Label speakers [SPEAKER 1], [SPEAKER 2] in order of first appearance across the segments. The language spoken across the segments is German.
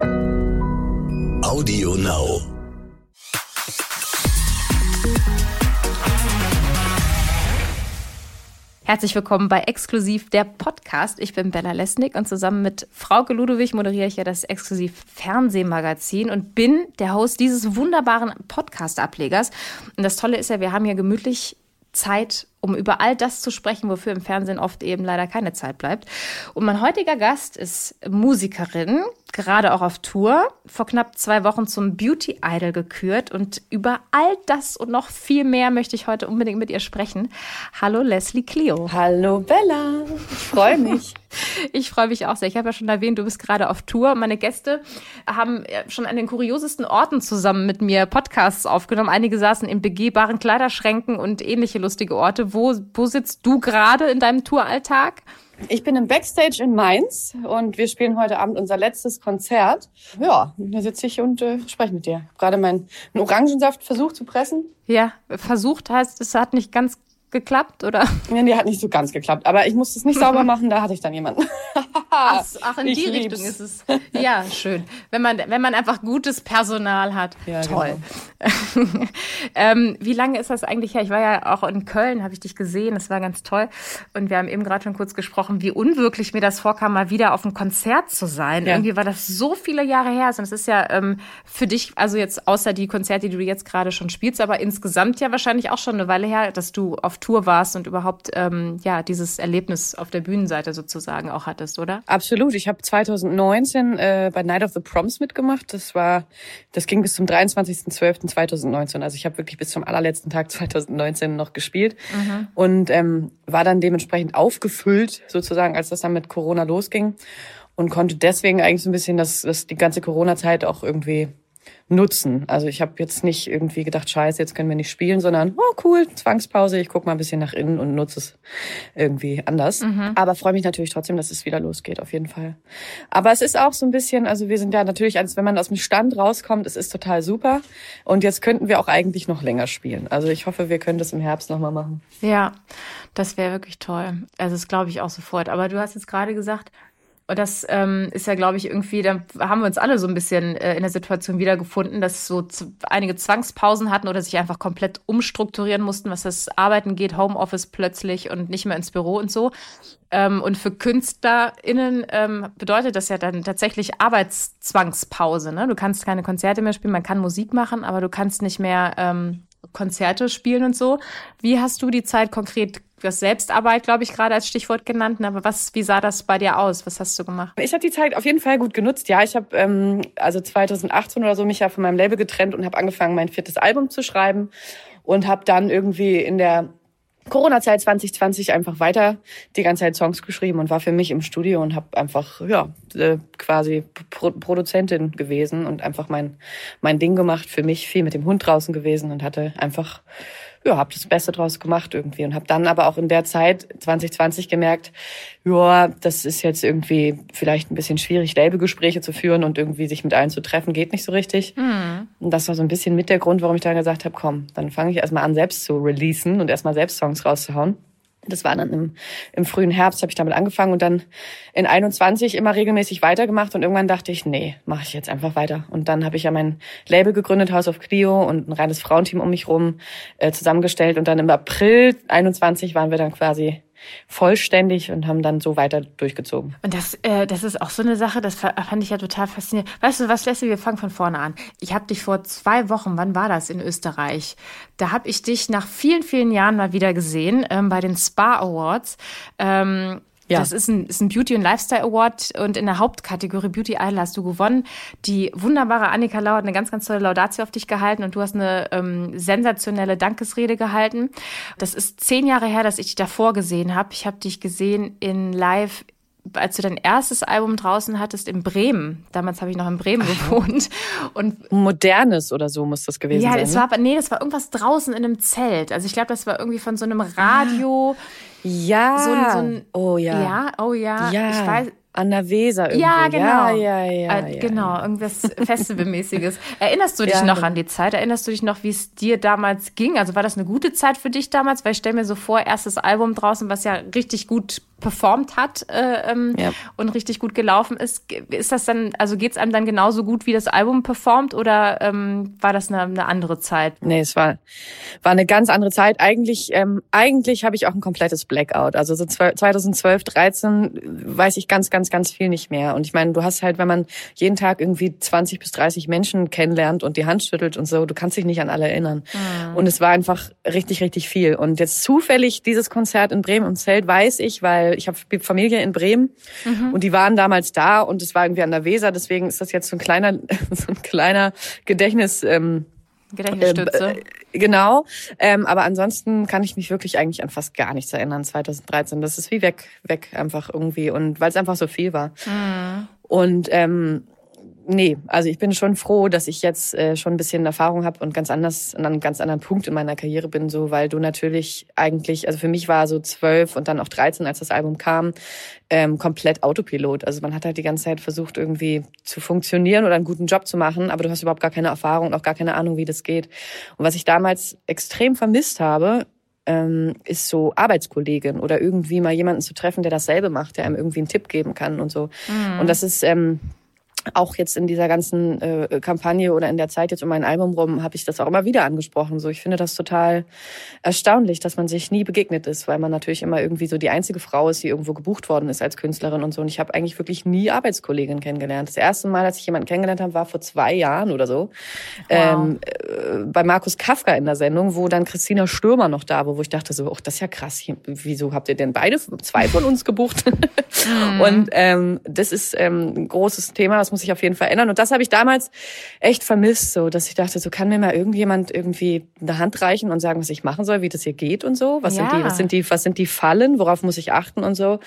[SPEAKER 1] Audio Now.
[SPEAKER 2] Herzlich willkommen bei Exklusiv der Podcast. Ich bin Bella Lesnick und zusammen mit Frauke Ludowig moderiere ich ja das Exklusiv Fernsehmagazin und bin der Host dieses wunderbaren Podcast-Ablegers. Und das Tolle ist ja, wir haben ja gemütlich Zeit, um über all das zu sprechen, wofür im Fernsehen oft eben leider keine Zeit bleibt. Und mein heutiger Gast ist Musikerin, gerade auch auf Tour, vor knapp zwei Wochen zum Beauty Idol gekürt. Und über all das und noch viel mehr möchte ich heute unbedingt mit ihr sprechen. Hallo Leslie Clio.
[SPEAKER 3] Hallo Bella, ich freue mich.
[SPEAKER 2] ich freue mich auch sehr. Ich habe ja schon erwähnt, du bist gerade auf Tour. Meine Gäste haben schon an den kuriosesten Orten zusammen mit mir Podcasts aufgenommen. Einige saßen in begehbaren Kleiderschränken und ähnliche lustige Orte. Wo, wo sitzt du gerade in deinem Touralltag?
[SPEAKER 3] Ich bin im Backstage in Mainz und wir spielen heute Abend unser letztes Konzert. Ja, da sitze ich und äh, spreche mit dir. Gerade meinen Orangensaft versucht zu pressen.
[SPEAKER 2] Ja, versucht heißt, es hat nicht ganz geklappt, oder?
[SPEAKER 3] Nee, die hat nicht so ganz geklappt. Aber ich musste es nicht sauber machen, da hatte ich dann jemanden.
[SPEAKER 2] ach, ach, in ich die lieb's. Richtung ist es. Ja, schön. Wenn man, wenn man einfach gutes Personal hat. Ja, Toll. Genau. ähm, wie lange ist das eigentlich her? Ich war ja auch in Köln, habe ich dich gesehen. Das war ganz toll. Und wir haben eben gerade schon kurz gesprochen, wie unwirklich mir das vorkam, mal wieder auf einem Konzert zu sein. Ja. Irgendwie war das so viele Jahre her. Und es ist ja ähm, für dich, also jetzt außer die Konzerte, die du jetzt gerade schon spielst, aber insgesamt ja wahrscheinlich auch schon eine Weile her, dass du auf Tour warst und überhaupt ähm, ja dieses Erlebnis auf der Bühnenseite sozusagen auch hattest, oder?
[SPEAKER 3] Absolut. Ich habe 2019 äh, bei Night of the Proms mitgemacht. Das war, das ging bis zum 23.12.2019. Also ich habe wirklich bis zum allerletzten Tag 2019 noch gespielt mhm. und ähm, war dann dementsprechend aufgefüllt sozusagen, als das dann mit Corona losging und konnte deswegen eigentlich so ein bisschen das, das die ganze Corona-Zeit auch irgendwie nutzen. Also ich habe jetzt nicht irgendwie gedacht, scheiße, jetzt können wir nicht spielen, sondern, oh cool, Zwangspause, ich guck mal ein bisschen nach innen und nutze es irgendwie anders. Mhm. Aber freue mich natürlich trotzdem, dass es wieder losgeht, auf jeden Fall. Aber es ist auch so ein bisschen, also wir sind ja natürlich, als wenn man aus dem Stand rauskommt, es ist total super. Und jetzt könnten wir auch eigentlich noch länger spielen. Also ich hoffe, wir können das im Herbst nochmal machen.
[SPEAKER 2] Ja, das wäre wirklich toll. Also das glaube ich auch sofort. Aber du hast jetzt gerade gesagt, das ähm, ist ja, glaube ich, irgendwie, da haben wir uns alle so ein bisschen äh, in der Situation wiedergefunden, dass so einige Zwangspausen hatten oder sich einfach komplett umstrukturieren mussten, was das Arbeiten geht, Homeoffice plötzlich und nicht mehr ins Büro und so. Ähm, und für KünstlerInnen ähm, bedeutet das ja dann tatsächlich Arbeitszwangspause. Ne? Du kannst keine Konzerte mehr spielen, man kann Musik machen, aber du kannst nicht mehr ähm, Konzerte spielen und so. Wie hast du die Zeit konkret Du hast Selbstarbeit, glaube ich, gerade als Stichwort genannt. Aber was, wie sah das bei dir aus? Was hast du gemacht?
[SPEAKER 3] Ich habe die Zeit auf jeden Fall gut genutzt. Ja, ich habe ähm, also 2018 oder so mich ja von meinem Label getrennt und habe angefangen, mein viertes Album zu schreiben und habe dann irgendwie in der Corona-Zeit 2020 einfach weiter die ganze Zeit Songs geschrieben und war für mich im Studio und habe einfach ja äh, quasi Pro Produzentin gewesen und einfach mein mein Ding gemacht für mich viel mit dem Hund draußen gewesen und hatte einfach ja, habe das Beste draus gemacht irgendwie und habe dann aber auch in der Zeit 2020 gemerkt, ja, das ist jetzt irgendwie vielleicht ein bisschen schwierig, Labelgespräche zu führen und irgendwie sich mit allen zu treffen, geht nicht so richtig. Mhm. Und das war so ein bisschen mit der Grund, warum ich dann gesagt habe, komm, dann fange ich erstmal an, selbst zu releasen und erstmal selbst Songs rauszuhauen. Das war dann im, im frühen Herbst, habe ich damit angefangen und dann in 21 immer regelmäßig weitergemacht und irgendwann dachte ich, nee, mache ich jetzt einfach weiter. Und dann habe ich ja mein Label gegründet, House of Clio und ein reines Frauenteam um mich rum äh, zusammengestellt und dann im April 21 waren wir dann quasi vollständig und haben dann so weiter durchgezogen.
[SPEAKER 2] Und das, äh, das ist auch so eine Sache, das fand ich ja total faszinierend. Weißt du was, Leslie, wir fangen von vorne an. Ich habe dich vor zwei Wochen, wann war das, in Österreich? Da habe ich dich nach vielen, vielen Jahren mal wieder gesehen ähm, bei den Spa Awards. Ähm, ja. Das ist ein, ist ein Beauty- und Lifestyle Award und in der Hauptkategorie Beauty Idol hast du gewonnen. Die wunderbare Annika Lau hat eine ganz, ganz tolle Laudatio auf dich gehalten und du hast eine ähm, sensationelle Dankesrede gehalten. Das ist zehn Jahre her, dass ich dich davor gesehen habe. Ich habe dich gesehen in Live als du dein erstes Album draußen hattest in Bremen, damals habe ich noch in Bremen gewohnt
[SPEAKER 3] und modernes oder so muss das gewesen
[SPEAKER 2] ja,
[SPEAKER 3] sein.
[SPEAKER 2] Ja, es war nee, das war irgendwas draußen in einem Zelt. Also ich glaube, das war irgendwie von so einem Radio.
[SPEAKER 3] Ja.
[SPEAKER 2] So ein, so ein, oh ja. Ja, oh ja. ja. Ich weiß
[SPEAKER 3] An der Weser irgendwo.
[SPEAKER 2] Ja, genau.
[SPEAKER 3] Ja, ja, ja,
[SPEAKER 2] äh,
[SPEAKER 3] ja,
[SPEAKER 2] genau,
[SPEAKER 3] ja.
[SPEAKER 2] irgendwas Festivalmäßiges. Erinnerst du dich
[SPEAKER 3] Ja,
[SPEAKER 2] noch an die Zeit? Erinnerst du dich noch, wie es dir damals ging? Also war das eine gute Zeit für dich damals? Weil ich stelle mir so vor, erstes Album draußen, was ja richtig gut performt hat äh, ähm, und richtig gut gelaufen ist. Ist das dann, also geht's einem dann genauso gut, wie das Album performt oder ähm, war das eine, eine andere Zeit?
[SPEAKER 3] Nee, es war, war eine ganz andere Zeit. Eigentlich, ähm, eigentlich habe ich auch ein komplettes Blackout. Also so 2012, 13 weiß ich ganz, ganz, ganz viel nicht mehr. Und ich meine, du hast halt, wenn man jeden Tag irgendwie 20 bis 30 Menschen kennenlernt und die Hand schüttelt und so, du kannst dich nicht an alle erinnern. Und es war einfach richtig, richtig viel. Und jetzt zufällig dieses Konzert in Bremen im Zelt weiß ich, weil ich habe Familie in Bremen und die waren damals da und es war irgendwie an der Weser. Deswegen ist das jetzt so ein kleiner, so ein kleiner Gedächtnis. Ähm,
[SPEAKER 2] Gedächtnisstütze.
[SPEAKER 3] äh, genau. Ähm, aber ansonsten kann ich mich wirklich eigentlich an fast gar nichts erinnern. 2013, das ist wie weg, weg einfach irgendwie. Und weil es einfach so viel war. Und ähm, nee, also ich bin schon froh, dass ich jetzt äh, schon ein bisschen Erfahrung habe und ganz anders an einem ganz anderen Punkt in meiner Karriere bin, so weil du natürlich eigentlich, also für mich war so zwölf und dann auch 13, als das Album kam, ähm, komplett Autopilot. Also man hat halt die ganze Zeit versucht, irgendwie zu funktionieren oder einen guten Job zu machen, aber du hast überhaupt gar keine Erfahrung und auch gar keine Ahnung, wie das geht. Und was ich damals extrem vermisst habe, ähm, ist so Arbeitskollegin oder irgendwie mal jemanden zu treffen, der dasselbe macht, der einem irgendwie einen Tipp geben kann und so. Und das ist ähm, auch jetzt in dieser ganzen äh, Kampagne oder in der Zeit jetzt um mein Album rum habe ich das auch immer wieder angesprochen. So, ich finde das total erstaunlich, dass man sich nie begegnet ist, weil man natürlich immer irgendwie so die einzige Frau ist, die irgendwo gebucht worden ist als Künstlerin und so. Und ich habe eigentlich wirklich nie Arbeitskolleginnen kennengelernt. Das erste Mal, als ich jemanden kennengelernt habe, war vor zwei Jahren oder so ähm, äh, bei Markus Kafka in der Sendung, wo dann Christina Stürmer noch da war, wo ich dachte so, ach, das ist ja krass. Wieso habt ihr denn beide zwei von uns gebucht? Und ähm, das ist ähm, ein großes Thema, das muss sich auf jeden Fall ändern. Und das habe ich damals echt vermisst, so dass ich dachte, so kann mir mal irgendjemand irgendwie eine Hand reichen und sagen, was ich machen soll, wie das hier geht und so. Was sind
[SPEAKER 2] Ja.
[SPEAKER 3] die, was sind die, was sind die Fallen, worauf muss ich achten und so.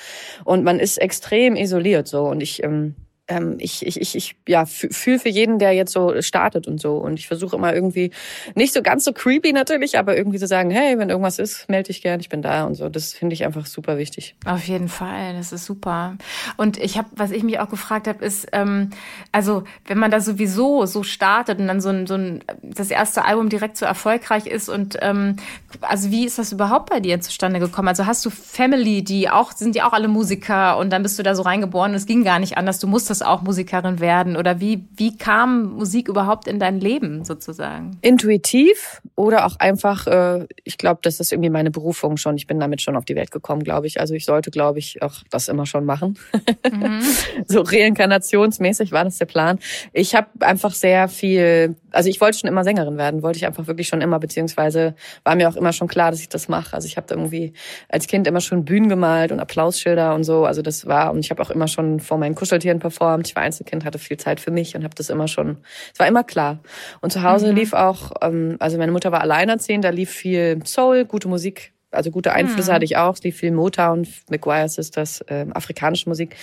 [SPEAKER 3] Und man ist extrem isoliert so. Und ich ähm, ähm, ich, ich, ich, ich ja, fühle für jeden, der jetzt so startet und so. Und ich versuche immer irgendwie, nicht so ganz so creepy natürlich, aber irgendwie zu sagen, hey, wenn irgendwas ist, melde dich gern, ich bin da und so. Das finde ich einfach super wichtig.
[SPEAKER 2] Auf jeden Fall, das ist super. Und ich habe, was ich mich auch gefragt habe, ist, ähm, also wenn man da sowieso so startet und dann so ein, so ein das erste Album direkt so erfolgreich ist und ähm, also wie ist das überhaupt bei dir zustande gekommen? Also hast du Family, die auch sind die auch alle Musiker und dann bist du da so reingeboren und es ging gar nicht anders. Du musstest auch Musikerin werden oder wie wie kam Musik überhaupt in dein Leben sozusagen?
[SPEAKER 3] Intuitiv oder auch einfach, äh, ich glaube, das ist irgendwie meine Berufung schon. Ich bin damit schon auf die Welt gekommen, glaube ich. Also ich sollte, glaube ich, auch das immer schon machen. so reinkarnationsmäßig war das der Plan. Ich habe einfach sehr viel, also ich wollte schon immer Sängerin werden, wollte ich einfach wirklich schon immer, beziehungsweise war mir auch immer schon klar, dass ich das mache. Also ich habe irgendwie als Kind immer schon Bühnen gemalt und Applausschilder und so. Also das war, und ich habe auch immer schon vor meinen Kuscheltieren performt. Ich war Einzelkind, hatte viel Zeit für mich und habe das immer schon, es war immer klar. Und zu Hause lief auch, ähm, also meine Mutter war alleinerziehend, da lief viel Soul, gute Musik, also gute Einflüsse hatte ich auch. Es lief viel Motown, McGuire Sisters, ähm, afrikanische Musik.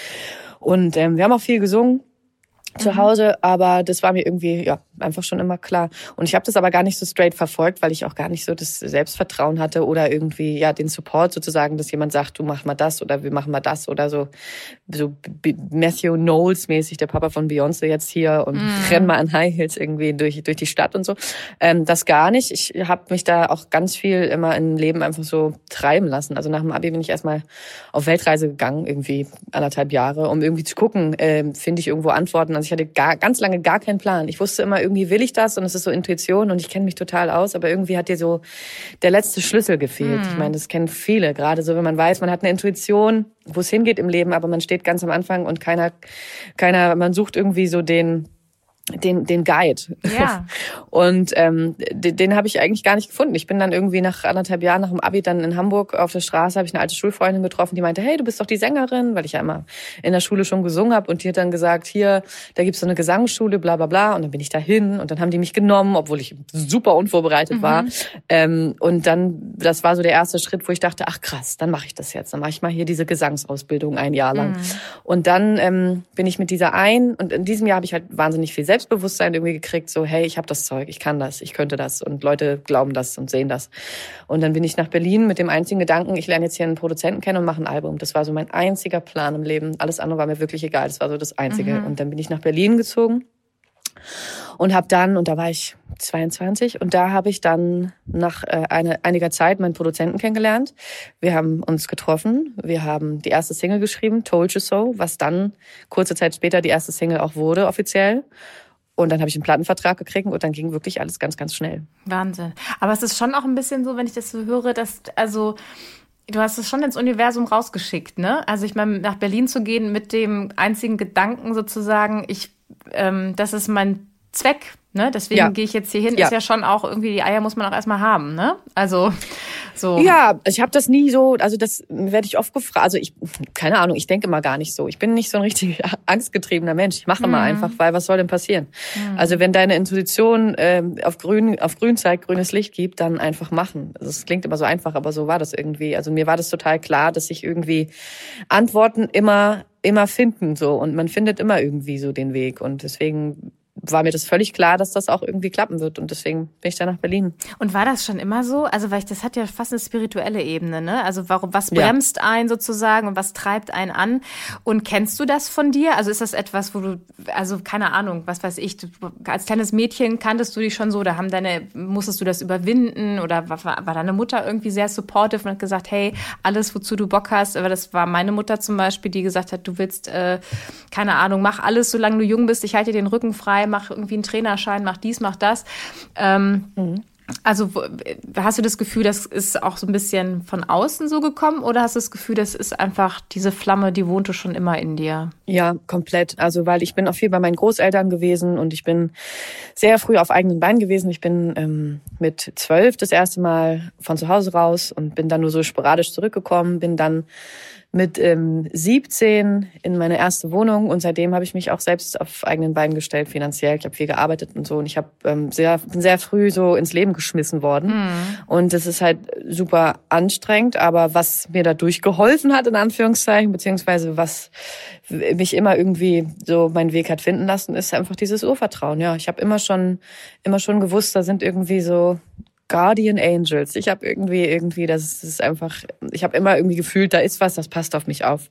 [SPEAKER 3] Und ähm, wir haben auch viel gesungen zu Hause, aber das war mir irgendwie ja einfach schon immer klar. Und ich habe das aber gar nicht so straight verfolgt, weil ich auch gar nicht so das Selbstvertrauen hatte oder irgendwie ja den Support sozusagen, dass jemand sagt, du mach mal das oder wir machen mal das oder so so Matthew Knowles mäßig, der Papa von Beyoncé jetzt hier und renn mal an High Heels irgendwie durch durch die Stadt und so. Ähm, das gar nicht. Ich habe mich da auch ganz viel immer im Leben einfach so treiben lassen. Also nach dem Abi bin ich erstmal auf Weltreise gegangen, irgendwie anderthalb Jahre, um irgendwie zu gucken, ähm, finde ich irgendwo Antworten. Also ich hatte gar, ganz lange gar keinen Plan. Ich wusste immer, irgendwie will ich das und es ist so Intuition und ich kenne mich total aus, aber irgendwie hat dir so der letzte Schlüssel gefehlt. Ich meine, das kennen viele, gerade so, wenn man weiß, man hat eine Intuition, wo es hingeht im Leben, aber man steht ganz am Anfang und keiner, keiner, man sucht irgendwie so den, den, den Guide.
[SPEAKER 2] Ja.
[SPEAKER 3] Und ähm, den, den habe ich eigentlich gar nicht gefunden. Ich bin dann irgendwie nach anderthalb Jahren nach dem Abi dann in Hamburg auf der Straße, habe ich eine alte Schulfreundin getroffen, die meinte, hey, du bist doch die Sängerin, weil ich ja immer in der Schule schon gesungen habe. Und die hat dann gesagt, hier, da gibt's so eine Gesangsschule, bla bla bla. Und dann bin ich dahin und dann haben die mich genommen, obwohl ich super unvorbereitet war. Ähm, und dann, das war so der erste Schritt, wo ich dachte, ach krass, dann mache ich das jetzt. Dann mache ich mal hier diese Gesangsausbildung ein Jahr lang. Und dann ähm, bin ich mit dieser ein, und in diesem Jahr habe ich halt wahnsinnig viel Selbstbewusstsein irgendwie gekriegt, so hey, ich habe das Zeug, ich kann das, ich könnte das und Leute glauben das und sehen das. Und dann bin ich nach Berlin mit dem einzigen Gedanken, ich lerne jetzt hier einen Produzenten kennen und mache ein Album. Das war so mein einziger Plan im Leben. Alles andere war mir wirklich egal. Das war so das Einzige. Mhm. Und dann bin ich nach Berlin gezogen und habe dann, und da war ich 22, und da habe ich dann nach äh, eine, einiger Zeit meinen Produzenten kennengelernt. Wir haben uns getroffen, wir haben die erste Single geschrieben, Told You So, was dann kurze Zeit später die erste Single auch wurde offiziell. Und dann habe ich einen Plattenvertrag gekriegt und dann ging wirklich alles ganz, ganz schnell.
[SPEAKER 2] Wahnsinn. Aber es ist schon auch ein bisschen so, wenn ich das so höre, dass, also, du hast es schon ins Universum rausgeschickt, ne? Also ich meine, nach Berlin zu gehen mit dem einzigen Gedanken sozusagen, ich, ähm, das ist mein Zweck, ne? Deswegen ja. gehe ich jetzt hier hin, ja. ist ja schon auch irgendwie, die Eier muss man auch erstmal haben, ne? Also so.
[SPEAKER 3] Ja, ich habe das nie so, also das werde ich oft gefragt. Also ich, keine Ahnung, ich denke mal gar nicht so. Ich bin nicht so ein richtig angstgetriebener Mensch. Ich mache mhm. mal einfach, weil was soll denn passieren? Mhm. Also wenn deine Intuition äh, auf grün, auf grün zeigt, grünes Licht gibt, dann einfach machen. Also es klingt immer so einfach, aber so war das irgendwie. Also mir war das total klar, dass ich irgendwie Antworten immer immer finden so und man findet immer irgendwie so den Weg und deswegen war mir das völlig klar, dass das auch irgendwie klappen wird. Und deswegen bin ich da nach Berlin.
[SPEAKER 2] Und war das schon immer so? Also, weil ich, das hat ja fast eine spirituelle Ebene, ne? Also, warum, was bremst ja. einen sozusagen und was treibt einen an? Und kennst du das von dir? Also, ist das etwas, wo du, also, keine Ahnung, was weiß ich, du, als kleines Mädchen kanntest du dich schon so, da haben deine, musstest du das überwinden oder war, war deine Mutter irgendwie sehr supportive und hat gesagt, hey, alles, wozu du Bock hast, aber das war meine Mutter zum Beispiel, die gesagt hat, du willst, äh, keine Ahnung, mach alles, solange du jung bist, ich halte dir den Rücken frei, mach irgendwie einen Trainerschein, mach dies, mach das. Ähm, mhm. Also hast du das Gefühl, das ist auch so ein bisschen von außen so gekommen oder hast du das Gefühl, das ist einfach diese Flamme, die wohnte schon immer in dir?
[SPEAKER 3] Ja, komplett. Also weil ich bin auch viel bei meinen Großeltern gewesen und ich bin sehr früh auf eigenen Beinen gewesen. Ich bin ähm, mit zwölf das erste Mal von zu Hause raus und bin dann nur so sporadisch zurückgekommen, bin dann mit ähm, 17 in meine erste Wohnung und seitdem habe ich mich auch selbst auf eigenen Beinen gestellt finanziell. Ich habe viel gearbeitet und so und ich habe ähm, sehr bin sehr früh so ins Leben geschmissen worden mhm. und das ist halt super anstrengend. Aber was mir dadurch geholfen hat in Anführungszeichen beziehungsweise was mich immer irgendwie so meinen Weg hat finden lassen, ist einfach dieses Urvertrauen. Ja, ich habe immer schon immer schon gewusst, da sind irgendwie so Guardian Angels. Ich habe irgendwie, irgendwie, das ist einfach, ich habe immer irgendwie gefühlt, da ist was, das passt auf mich auf.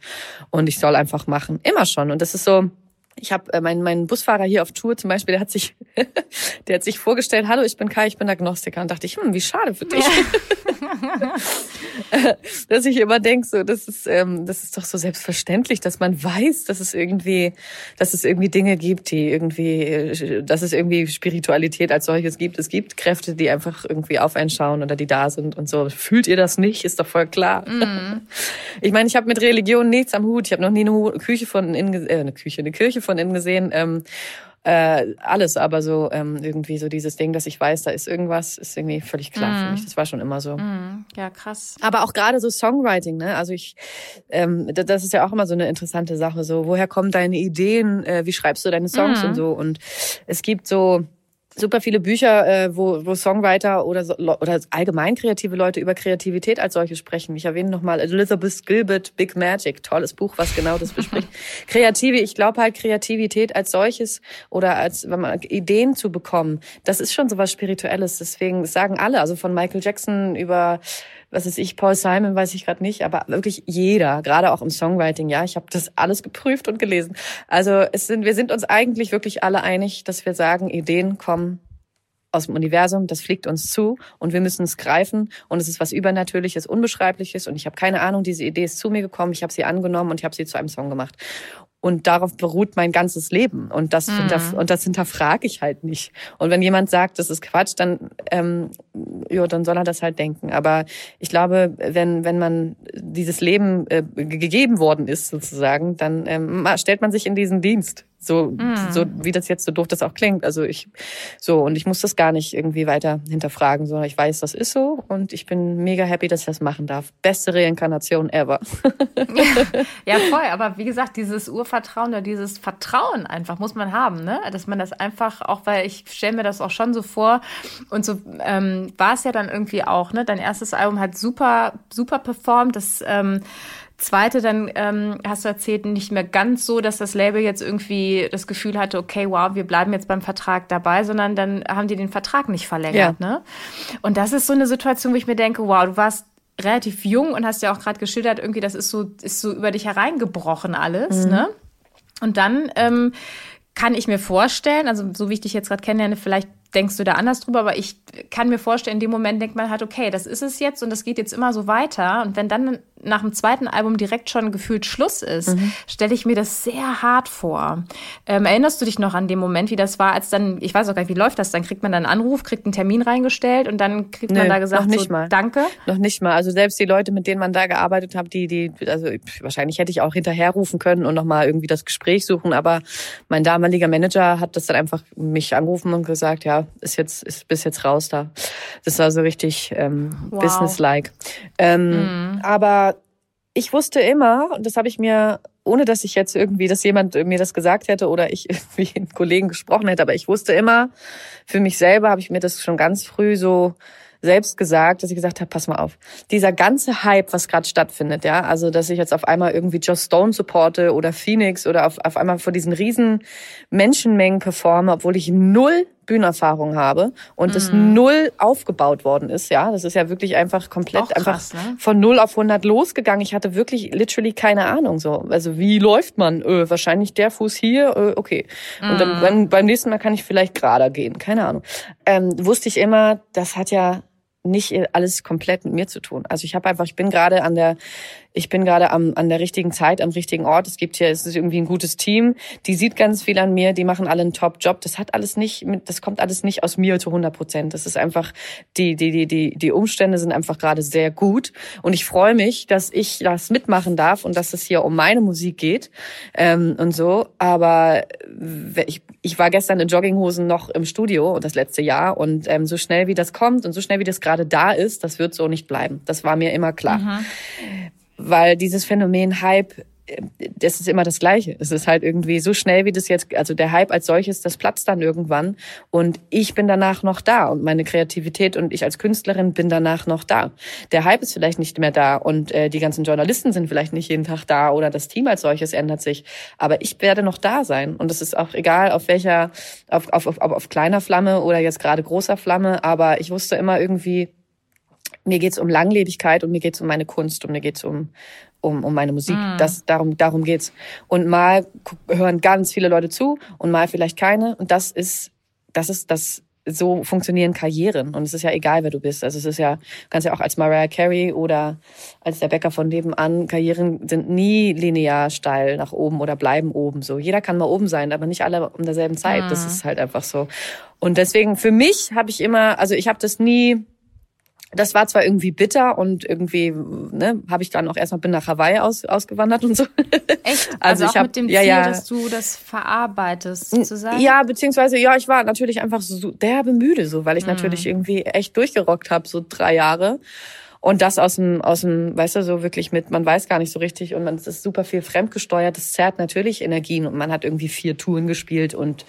[SPEAKER 3] Und ich soll einfach machen. Immer schon. Und das ist so, ich habe äh, mein, mein Busfahrer hier auf Tour zum Beispiel, der hat sich, der hat sich vorgestellt, hallo, ich bin Kai, ich bin Agnostiker. Und dachte ich, hm, wie schade für dich. Ja. dass ich immer denk, so, das ist, ähm, das ist doch so selbstverständlich, dass man weiß, dass es irgendwie, dass es irgendwie Dinge gibt, die irgendwie, äh, dass es irgendwie Spiritualität als solches gibt. Es gibt Kräfte, die einfach irgendwie auf einen schauen oder die da sind und so. Fühlt ihr das nicht? Ist doch voll klar. Mm. Ich meine, ich habe mit Religion nichts am Hut. Ich habe noch nie eine Küche von innen, äh, eine Küche, eine Kirche von innen gesehen. Ähm, äh, alles, aber so ähm, irgendwie so dieses Ding, dass ich weiß, da ist irgendwas, ist irgendwie völlig klar mm. für mhm. mich. Das war schon immer so.
[SPEAKER 2] Mm. Ja, krass.
[SPEAKER 3] Aber auch gerade so Songwriting, ne? Also ich, ähm, das ist ja auch immer so eine interessante Sache. So, woher kommen deine Ideen? Äh, wie schreibst du deine Songs mm. und so? Und es gibt so super viele Bücher, äh, wo, wo Songwriter oder, so, oder allgemein kreative Leute über Kreativität als solche sprechen. Ich erwähne nochmal Elizabeth Gilbert, Big Magic, tolles Buch, was genau das bespricht. Kreative, ich glaube halt Kreativität als solches oder als wenn man Ideen zu bekommen, das ist schon so was Spirituelles. Deswegen sagen alle, also von Michael Jackson über was ist ich, Paul Simon, weiß ich gerade nicht, aber wirklich jeder, gerade auch im Songwriting, ja, ich habe das alles geprüft und gelesen. Also es sind, wir sind uns eigentlich wirklich alle einig, dass wir sagen, Ideen kommen aus dem Universum, das fliegt uns zu und wir müssen es greifen und es ist was Übernatürliches, Unbeschreibliches und ich habe keine Ahnung, diese Idee ist zu mir gekommen, ich habe sie angenommen und ich habe sie zu einem Song gemacht. Und darauf beruht mein ganzes Leben. Und das, mhm. hinterf und das hinterfrage ich halt nicht. Und wenn jemand sagt, das ist Quatsch, dann, ähm, ja, dann soll er das halt denken. Aber ich glaube, wenn, wenn man dieses Leben äh, gegeben worden ist, sozusagen, dann ähm, stellt man sich in diesen Dienst. So, mm. so wie das jetzt so doof das auch klingt. Also ich, so, und ich muss das gar nicht irgendwie weiter hinterfragen, sondern ich weiß, das ist so und ich bin mega happy, dass ich das machen darf. Beste Reinkarnation ever.
[SPEAKER 2] ja, ja, voll. Aber wie gesagt, dieses Urvertrauen oder dieses Vertrauen einfach muss man haben, ne? Dass man das einfach, auch weil ich stelle mir das auch schon so vor und so ähm, war es ja dann irgendwie auch, ne? Dein erstes Album hat super, super performt. Das ähm, zweite, dann ähm, hast du erzählt, nicht mehr ganz so, dass das Label jetzt irgendwie das Gefühl hatte, okay, wow, wir bleiben jetzt beim Vertrag dabei, sondern dann haben die den Vertrag nicht verlängert. Ja. Ne? Und das ist so eine Situation, wo ich mir denke, wow, du warst relativ jung und hast ja auch gerade geschildert, irgendwie, das ist so, ist so über dich hereingebrochen alles, mhm. ne? Und dann ähm, kann ich mir vorstellen, also so wie ich dich jetzt gerade kennenlerne, vielleicht denkst du da anders drüber, aber ich kann mir vorstellen, in dem Moment denkt man halt, okay, das ist es jetzt und das geht jetzt immer so weiter. Und wenn dann nach dem zweiten Album direkt schon gefühlt Schluss ist, mhm. stelle ich mir das sehr hart vor. Ähm, erinnerst du dich noch an den Moment, wie das war, als dann, ich weiß auch gar nicht, wie läuft das? Dann kriegt man dann einen Anruf, kriegt einen Termin reingestellt und dann kriegt Nö, man da gesagt,
[SPEAKER 3] noch nicht
[SPEAKER 2] so,
[SPEAKER 3] mal.
[SPEAKER 2] danke?
[SPEAKER 3] Noch nicht mal. Also selbst die Leute, mit denen man da gearbeitet hat, die, die, also wahrscheinlich hätte ich auch hinterherrufen können und nochmal irgendwie das Gespräch suchen, aber mein damaliger Manager hat das dann einfach mich angerufen und gesagt, ja, ist jetzt, ist bis jetzt raus da. Das war so richtig ähm, wow. businesslike. Ähm, mhm. Aber ich wusste immer, und das habe ich mir, ohne dass ich jetzt irgendwie, dass jemand mir das gesagt hätte oder ich irgendwie einen Kollegen gesprochen hätte, aber ich wusste immer, für mich selber habe ich mir das schon ganz früh so selbst gesagt, dass ich gesagt habe, pass mal auf, dieser ganze Hype, was gerade stattfindet, ja, also dass ich jetzt auf einmal irgendwie Joss Stone supporte oder Phoenix oder auf, auf einmal vor diesen riesen Menschenmengen performe, obwohl ich null Bühnenerfahrung habe und mhm. das null aufgebaut worden ist, ja, das ist ja wirklich einfach komplett krass, einfach ne? von null auf 100 losgegangen. Ich hatte wirklich literally keine Ahnung so, also wie läuft man? Öh, wahrscheinlich der Fuß hier, öh, okay. Mhm. Und dann mhm. beim, beim nächsten Mal kann ich vielleicht gerader gehen, keine Ahnung. Ähm, wusste ich immer, das hat ja nicht alles komplett mit mir zu tun. Also ich habe einfach, ich bin gerade an der, ich bin gerade am, an der richtigen Zeit, am richtigen Ort. Es gibt hier, es ist irgendwie ein gutes Team. Die sieht ganz viel an mir, die machen alle einen Top-Job. Das hat alles nicht, das kommt alles nicht aus mir zu 100 Prozent. Das ist einfach, die, die, die, die, die Umstände sind einfach gerade sehr gut. Und ich freue mich, dass ich das mitmachen darf und dass es hier um meine Musik geht ähm, und so. Aber ich, ich war gestern in Jogginghosen noch im Studio und das letzte Jahr und ähm, so schnell wie das kommt und so schnell wie das gerade da ist, das wird so nicht bleiben. Das war mir immer klar. Mhm. Weil dieses Phänomen Hype das ist immer das Gleiche. Es ist halt irgendwie so schnell, wie das jetzt, also der Hype als solches, das platzt dann irgendwann und ich bin danach noch da und meine Kreativität und ich als Künstlerin bin danach noch da. Der Hype ist vielleicht nicht mehr da und äh, die ganzen Journalisten sind vielleicht nicht jeden Tag da oder das Team als solches ändert sich, aber ich werde noch da sein und es ist auch egal, auf welcher, auf, auf, auf, auf kleiner Flamme oder jetzt gerade großer Flamme, aber ich wusste immer irgendwie, mir geht's um Langlebigkeit und mir geht's um meine Kunst und mir geht's um um, um meine Musik. Mm. Das, darum, darum geht's. Und mal hören ganz viele Leute zu und mal vielleicht keine. Und das ist, das ist, das, so funktionieren Karrieren. Und es ist ja egal, wer du bist. Also es ist ja, kannst ja auch als Mariah Carey oder als der Bäcker von nebenan, Karrieren sind nie linear steil nach oben oder bleiben oben so. Jeder kann mal oben sein, aber nicht alle um derselben Zeit. Mm. Das ist halt einfach so. Und deswegen, für mich habe ich immer, also ich habe das nie, das war zwar irgendwie bitter und irgendwie, ne, habe ich dann auch erstmal bin nach Hawaii aus, ausgewandert und so.
[SPEAKER 2] Echt? Also, also ich auch hab, mit dem Ziel, ja, ja. dass du das verarbeitest, sozusagen?
[SPEAKER 3] Ja, beziehungsweise, ja, ich war natürlich einfach so derbe müde, so, weil ich mhm. natürlich irgendwie echt durchgerockt habe, so drei Jahre. Und das aus dem, aus dem, weißt du, so wirklich mit, man weiß gar nicht so richtig und man ist super viel fremdgesteuert. Das zerrt natürlich Energien und man hat irgendwie vier Touren gespielt und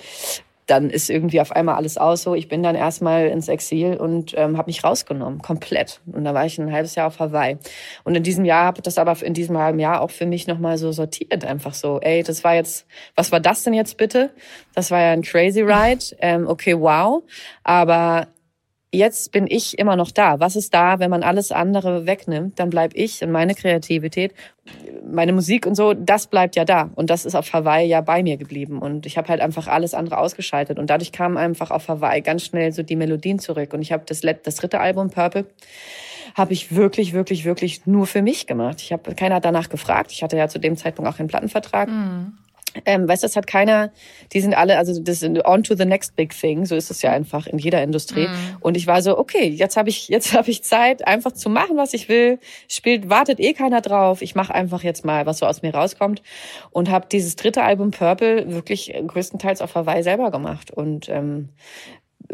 [SPEAKER 3] dann ist irgendwie auf einmal alles aus. So, ich bin dann erstmal ins Exil und ähm, habe mich rausgenommen, komplett. Und da war ich ein halbes Jahr auf Hawaii. Und in diesem Jahr habe das aber in diesem halben Jahr auch für mich nochmal so sortiert, einfach so, ey, das war jetzt, was war das denn jetzt bitte? Das war ja ein crazy ride. Ähm, okay, wow. Aber jetzt bin ich immer noch da. Was ist da, wenn man alles andere wegnimmt? Dann bleib ich und meine Kreativität, meine Musik und so, das bleibt ja da. Und das ist auf Hawaii ja bei mir geblieben. Und ich habe halt einfach alles andere ausgeschaltet. Und dadurch kamen einfach auf Hawaii ganz schnell so die Melodien zurück. Und ich habe das, das dritte Album, Purple, habe ich wirklich, wirklich, wirklich nur für mich gemacht. Ich habe keiner danach gefragt. Ich hatte ja zu dem Zeitpunkt auch einen Plattenvertrag. Mhm. Ähm, weißt du, das hat keiner, die sind alle, also das sind on to the next big thing, so ist es ja einfach in jeder Industrie. Mm. Und ich war so, okay, jetzt habe ich, jetzt habe ich Zeit, einfach zu machen, was ich will. Spielt, wartet eh keiner drauf. Ich mache einfach jetzt mal, was so aus mir rauskommt. Und habe dieses dritte Album Purple wirklich größtenteils auf Hawaii selber gemacht. Und ähm,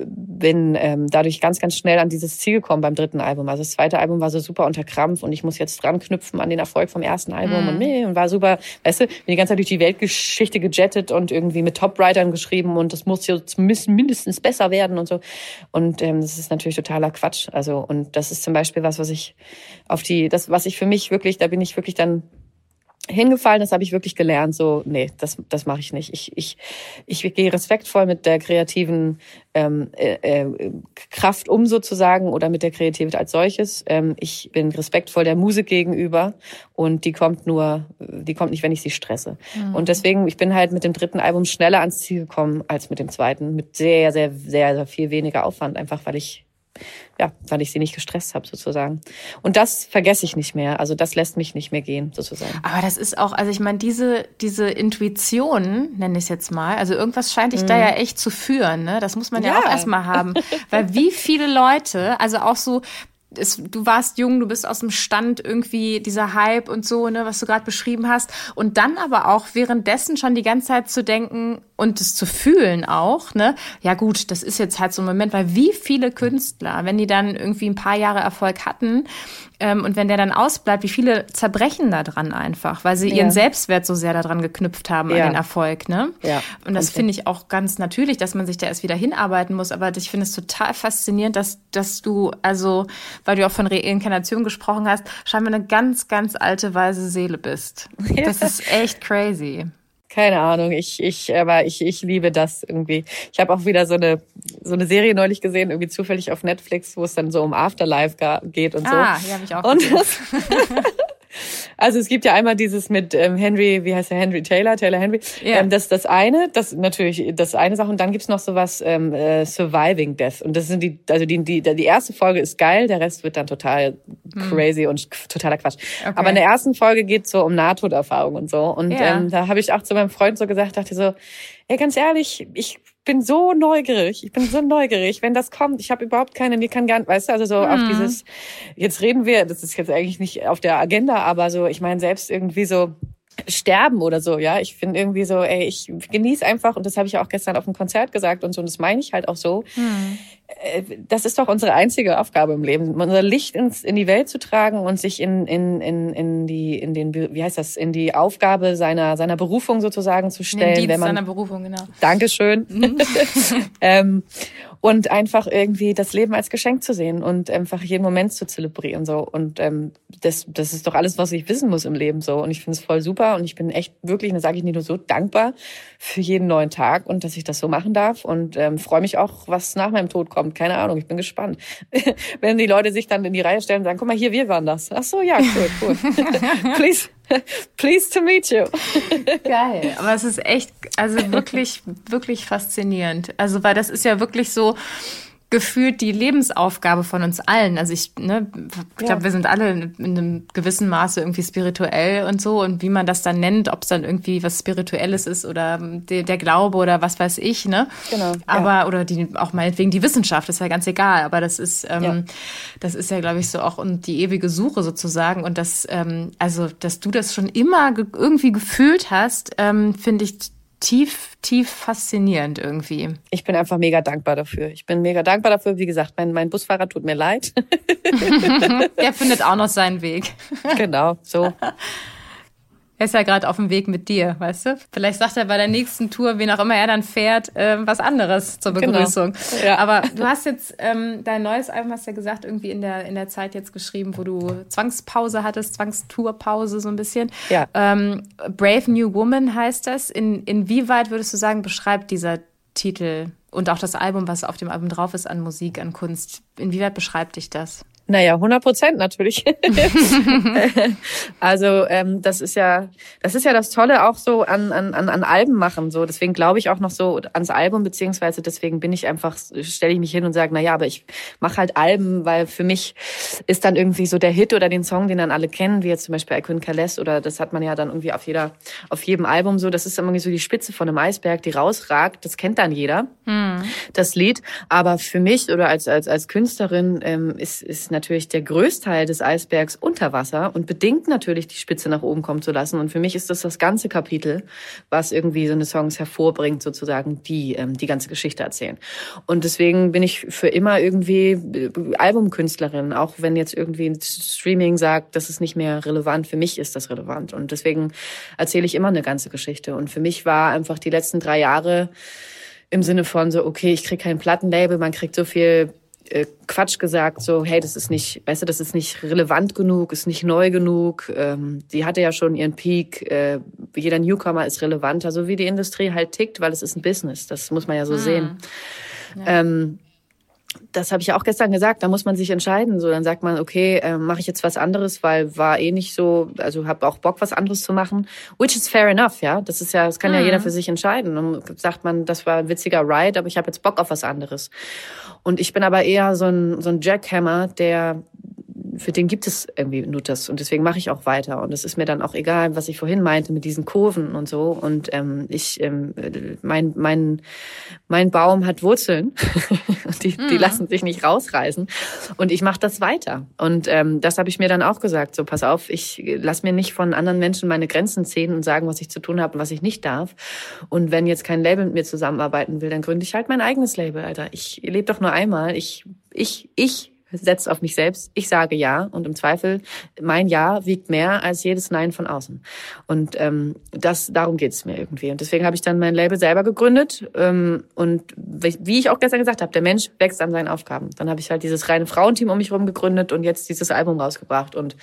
[SPEAKER 3] bin ähm, dadurch ganz, ganz schnell an dieses Ziel gekommen beim dritten Album. Also das zweite Album war so super unter Krampf und ich muss jetzt dran knüpfen an den Erfolg vom ersten Album mhm. und nee, und war super, weißt du, bin die ganze Zeit durch die Weltgeschichte gejettet und irgendwie mit Top-Writern geschrieben und das muss jetzt mindestens besser werden und so. Und ähm, das ist natürlich totaler Quatsch. Also, und das ist zum Beispiel was, was ich auf die, das, was ich für mich wirklich, da bin ich wirklich dann hingefallen, das habe ich wirklich gelernt. So, nee, das, das mache ich nicht. Ich, ich, ich gehe respektvoll mit der kreativen ähm, äh, äh, Kraft um sozusagen oder mit der Kreativität als solches. Ähm, ich bin respektvoll der Musik gegenüber und die kommt nur, die kommt nicht, wenn ich sie stresse. Mhm. Und deswegen, ich bin halt mit dem dritten Album schneller ans Ziel gekommen als mit dem zweiten, mit sehr, sehr, sehr, sehr viel weniger Aufwand, einfach weil ich ja, weil ich sie nicht gestresst habe sozusagen. Und das vergesse ich nicht mehr. Also das lässt mich nicht mehr gehen sozusagen.
[SPEAKER 2] Aber das ist auch, also ich meine, diese diese Intuition nenne ich es jetzt mal. Also irgendwas scheint dich mm. da mhm. ja echt zu führen. Ne? Das muss man ja, ja auch erstmal haben, weil wie viele Leute, also auch so es, du warst jung, du bist aus dem Stand irgendwie dieser Hype und so, ne, was du gerade beschrieben hast. Und dann aber auch währenddessen schon die ganze Zeit zu denken und es zu fühlen auch, ne, ja gut, das ist jetzt halt so ein Moment, weil wie viele Künstler, wenn die dann irgendwie ein paar Jahre Erfolg hatten, ähm, und wenn der dann ausbleibt, wie viele zerbrechen da dran einfach, weil sie ja. ihren Selbstwert so sehr daran geknüpft haben ja. an den Erfolg, ne? Ja. Und das finde ich auch ganz natürlich, dass man sich da erst wieder hinarbeiten muss. Aber ich finde es total faszinierend, dass, dass du, also, weil du auch von Reinkarnation gesprochen hast, scheinbar eine ganz, ganz alte, weise Seele bist. Das ist echt crazy
[SPEAKER 3] keine Ahnung, ich, ich, aber ich, ich liebe das irgendwie. Ich habe auch wieder so eine, so eine Serie neulich gesehen, irgendwie zufällig auf Netflix, wo es dann so um Afterlife geht und so.
[SPEAKER 2] Ah, ja, habe ich auch und das,
[SPEAKER 3] Also es gibt ja einmal dieses mit ähm, Henry, wie heißt der Henry Taylor, Taylor Henry. Ja. Ähm, das ist das eine, das natürlich das eine Sache und dann gibt's noch sowas ähm, äh, Surviving Death und das sind die, also die die die erste Folge ist geil, der Rest wird dann total hm. crazy und totaler Quatsch. Okay. Aber in der ersten Folge geht's so um Nahtoderfahrung und so und ja. ähm, da habe ich auch zu meinem Freund so gesagt, dachte so, ey ganz ehrlich, ich bin so neugierig. Ich bin so neugierig, wenn das kommt. Ich habe überhaupt keine, mir kann gar nicht, weißt du, also so mhm. auf dieses, jetzt reden wir, das ist jetzt eigentlich nicht auf der Agenda, aber so, ich meine, selbst irgendwie so sterben oder so, ja. Ich finde irgendwie so, ey, ich genieße einfach, und das habe ich auch gestern auf dem Konzert gesagt und so, und das meine ich halt auch so. Mhm. Das ist doch unsere einzige Aufgabe im Leben, unser Licht ins, in die Welt zu tragen und sich in, in, in, in die, in den, wie heißt das, in die Aufgabe seiner, seiner Berufung sozusagen zu stellen. In den
[SPEAKER 2] Dienst wenn man, seiner Berufung, genau.
[SPEAKER 3] Dankeschön. Mhm. ähm, und einfach irgendwie das Leben als Geschenk zu sehen und einfach jeden Moment zu zelebrieren so. Und ähm, das das ist doch alles was ich wissen muss im Leben so. Und ich finde es voll super. Und ich bin echt wirklich das sage ich nicht nur so dankbar für jeden neuen Tag und dass ich das so machen darf. Und ähm, freue mich auch was nach meinem Tod kommt. Keine Ahnung ich bin gespannt. Wenn die Leute sich dann in die Reihe stellen und sagen guck mal hier wir waren das. Ach so ja cool cool. Please Pleased to meet you.
[SPEAKER 2] Geil. Aber es ist echt, also wirklich, wirklich faszinierend. Also, weil das ist ja wirklich so, gefühlt die Lebensaufgabe von uns allen. Also ich, ne, ich ja. glaube, wir sind alle in einem gewissen Maße irgendwie spirituell und so. Und wie man das dann nennt, ob es dann irgendwie was Spirituelles ist oder der, der Glaube oder was weiß ich, ne? Genau. Aber, ja. oder die, auch meinetwegen die Wissenschaft, ist ja ganz egal. Aber das ist, ähm, ja. das ist ja, glaube ich, so auch und die ewige Suche sozusagen. Und das, ähm, also, dass du das schon immer ge irgendwie gefühlt hast, ähm, finde ich tief, tief faszinierend irgendwie.
[SPEAKER 3] Ich bin einfach mega dankbar dafür. Ich bin mega dankbar dafür. Wie gesagt, mein, mein Busfahrer tut mir leid.
[SPEAKER 2] Der findet auch noch seinen Weg.
[SPEAKER 3] Genau, so.
[SPEAKER 2] Er ist ja gerade auf dem Weg mit dir, weißt du? Vielleicht sagt er bei der nächsten Tour, wen auch immer er dann fährt, äh, was anderes zur genau. Begrüßung. Genau. Ja. Aber du hast jetzt ähm, dein neues Album, hast ja gesagt, irgendwie in der, in der Zeit jetzt geschrieben, wo du Zwangspause hattest, Zwangstourpause so ein bisschen. Ja. Ähm, Brave New Woman heißt das. In, inwieweit würdest du sagen, beschreibt dieser Titel und auch das Album, was auf dem Album drauf ist an Musik, an Kunst, inwieweit beschreibt dich das?
[SPEAKER 3] Naja, 100 Prozent natürlich. also ähm, das ist ja, das ist ja das Tolle auch so an, an, an Alben machen. So deswegen glaube ich auch noch so ans Album beziehungsweise deswegen bin ich einfach stelle ich mich hin und sage, na ja, aber ich mache halt Alben, weil für mich ist dann irgendwie so der Hit oder den Song, den dann alle kennen, wie jetzt zum Beispiel I Couldn't Care Less oder das hat man ja dann irgendwie auf jeder, auf jedem Album so. Das ist irgendwie so die Spitze von einem Eisberg, die rausragt. Das kennt dann jeder, hm. das Lied. Aber für mich oder als als als Künstlerin ähm, ist ist natürlich der Größteil des Eisbergs unter Wasser und bedingt natürlich die Spitze nach oben kommen zu lassen. Und für mich ist das das ganze Kapitel, was irgendwie so eine Songs hervorbringt, sozusagen, die ähm, die ganze Geschichte erzählen. Und deswegen bin ich für immer irgendwie äh, Albumkünstlerin, auch wenn jetzt irgendwie Streaming sagt, das ist nicht mehr relevant. Für mich ist das relevant. Und deswegen erzähle ich immer eine ganze Geschichte. Und für mich war einfach die letzten drei Jahre im Sinne von so, okay, ich krieg kein Plattenlabel, man kriegt so viel äh, Quatsch gesagt, so, hey, das ist nicht, weißt du, das ist nicht relevant genug, ist nicht neu genug. Ähm, die hatte ja schon ihren Peak. Äh, jeder Newcomer ist relevanter, so wie die Industrie halt tickt, weil es ist ein Business. Das muss man ja so mhm. sehen. Ja. Ähm, das habe ich ja auch gestern gesagt, da muss man sich entscheiden. So, dann sagt man, okay, äh, mache ich jetzt was anderes, weil war eh nicht so, also habe auch Bock, was anderes zu machen. Which is fair enough, ja. Das ist ja, das kann mhm. ja jeder für sich entscheiden. Und sagt man, das war ein witziger Ride, aber ich habe jetzt Bock auf was anderes. Und ich bin aber eher so ein, so ein Jackhammer, der für den gibt es irgendwie nur das. Und deswegen mache ich auch weiter. Und es ist mir dann auch egal, was ich vorhin meinte mit diesen Kurven und so. Und ähm, ich ähm, mein mein mein Baum hat Wurzeln. Die, mhm. die lassen sich nicht rausreißen. Und ich mache das weiter. Und ähm, das habe ich mir dann auch gesagt. So pass auf ich lass mir nicht von anderen Menschen meine Grenzen ziehen und sagen was ich zu tun habe und was ich nicht darf. Und wenn jetzt kein Label mit mir zusammenarbeiten will dann gründe ich halt mein eigenes Label Alter. Ich lebe doch nur einmal. Ich ich ich setzt auf mich selbst. Ich sage ja und im Zweifel mein Ja wiegt mehr als jedes Nein von außen. Und ähm, das darum geht es mir irgendwie. Und deswegen habe ich dann mein Label selber gegründet. Ähm, und wie ich auch gestern gesagt habe, der Mensch wächst an seinen Aufgaben. Dann habe ich halt dieses reine Frauenteam um mich herum gegründet und jetzt dieses Album rausgebracht und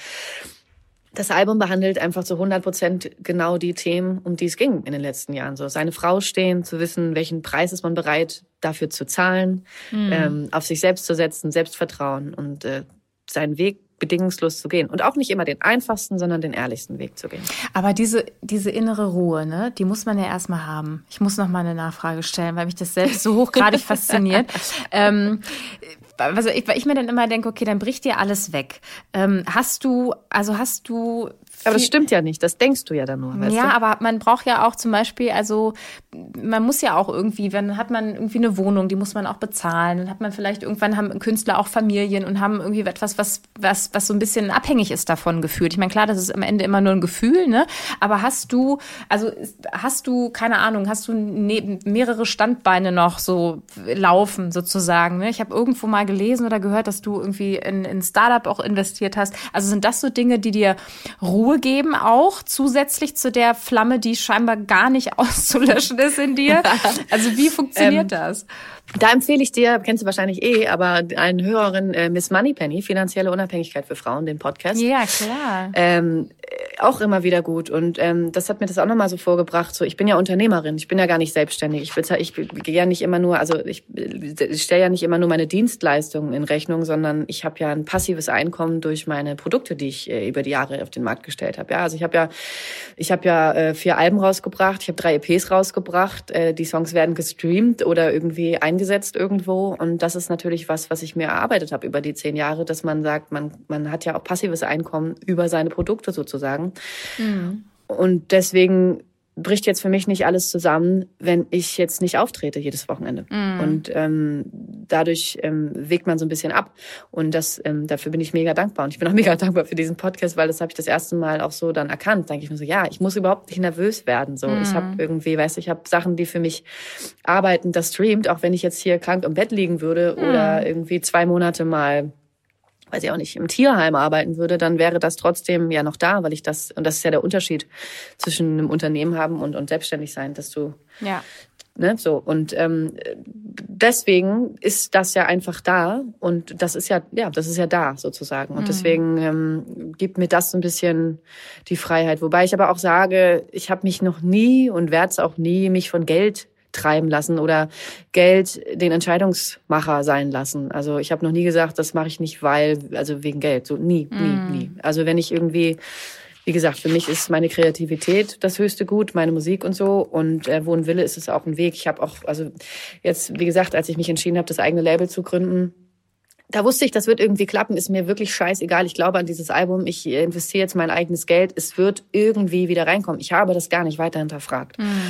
[SPEAKER 3] das Album behandelt einfach zu 100 Prozent genau die Themen, um die es ging in den letzten Jahren. So seine Frau stehen, zu wissen, welchen Preis ist man bereit dafür zu zahlen, mhm. ähm, auf sich selbst zu setzen, Selbstvertrauen und äh, seinen Weg bedingungslos zu gehen. Und auch nicht immer den einfachsten, sondern den ehrlichsten Weg zu gehen.
[SPEAKER 2] Aber diese, diese innere Ruhe, ne, die muss man ja erstmal haben. Ich muss noch mal eine Nachfrage stellen, weil mich das selbst so hochgradig fasziniert. Ähm, also ich, weil ich mir dann immer denke, okay, dann bricht dir alles weg. Ähm, hast du, also hast du
[SPEAKER 3] aber das stimmt ja nicht, das denkst du ja dann nur.
[SPEAKER 2] Weißt ja, du? aber man braucht ja auch zum Beispiel, also man muss ja auch irgendwie, wenn hat man irgendwie eine Wohnung, die muss man auch bezahlen. Dann hat man vielleicht irgendwann haben Künstler auch Familien und haben irgendwie etwas, was, was, was so ein bisschen abhängig ist davon gefühlt. Ich meine, klar, das ist am Ende immer nur ein Gefühl, ne? Aber hast du, also hast du, keine Ahnung, hast du ne, mehrere Standbeine noch so laufen sozusagen? Ne? Ich habe irgendwo mal gelesen oder gehört, dass du irgendwie in, in Startup auch investiert hast. Also sind das so Dinge, die dir Ruhe Ruhe geben, auch zusätzlich zu der Flamme, die scheinbar gar nicht auszulöschen ist in dir. Also wie funktioniert ähm, das?
[SPEAKER 3] Da empfehle ich dir, kennst du wahrscheinlich eh, aber einen höheren äh, Miss Moneypenny, finanzielle Unabhängigkeit für Frauen, den Podcast.
[SPEAKER 2] Ja, klar.
[SPEAKER 3] Ähm, auch immer wieder gut. Und ähm, das hat mir das auch nochmal so vorgebracht. So, ich bin ja Unternehmerin, ich bin ja gar nicht selbstständig. Ich, will, ich gehe ja nicht immer nur, also ich, ich stelle ja nicht immer nur meine Dienstleistungen in Rechnung, sondern ich habe ja ein passives Einkommen durch meine Produkte, die ich äh, über die Jahre auf den Markt gestellt habe. Ja, also ich habe ja, ich habe ja äh, vier Alben rausgebracht, ich habe drei EPs rausgebracht. Äh, die Songs werden gestreamt oder irgendwie eingesetzt eingesetzt irgendwo. Und das ist natürlich was, was ich mir erarbeitet habe über die zehn Jahre, dass man sagt, man, man hat ja auch passives Einkommen über seine Produkte sozusagen. Mhm. Und deswegen bricht jetzt für mich nicht alles zusammen, wenn ich jetzt nicht auftrete jedes Wochenende. Mm. Und ähm, dadurch ähm, wägt man so ein bisschen ab. Und das ähm, dafür bin ich mega dankbar. Und ich bin auch mega dankbar für diesen Podcast, weil das habe ich das erste Mal auch so dann erkannt. Denke ich mir so, ja, ich muss überhaupt nicht nervös werden. So, mm. ich habe irgendwie, weißt du, ich habe Sachen, die für mich arbeiten, das streamt, auch wenn ich jetzt hier krank im Bett liegen würde mm. oder irgendwie zwei Monate mal weiß ich auch nicht, im Tierheim arbeiten würde, dann wäre das trotzdem ja noch da, weil ich das, und das ist ja der Unterschied zwischen einem Unternehmen haben und, und selbstständig sein, dass du
[SPEAKER 2] ja.
[SPEAKER 3] Ne, so und ähm, deswegen ist das ja einfach da und das ist ja ja das ist ja da sozusagen und mhm. deswegen ähm, gibt mir das so ein bisschen die Freiheit wobei ich aber auch sage ich habe mich noch nie und werde es auch nie mich von Geld treiben lassen oder Geld den Entscheidungsmacher sein lassen. Also ich habe noch nie gesagt, das mache ich nicht, weil, also wegen Geld. So nie, nie, mm. nie. Also wenn ich irgendwie, wie gesagt, für mich ist meine Kreativität das höchste Gut, meine Musik und so. Und äh, wo ein Wille ist, ist auch ein Weg. Ich habe auch, also jetzt, wie gesagt, als ich mich entschieden habe, das eigene Label zu gründen, da wusste ich, das wird irgendwie klappen, ist mir wirklich scheißegal. Ich glaube an dieses Album, ich investiere jetzt mein eigenes Geld, es wird irgendwie wieder reinkommen. Ich habe das gar nicht weiter hinterfragt. Mhm.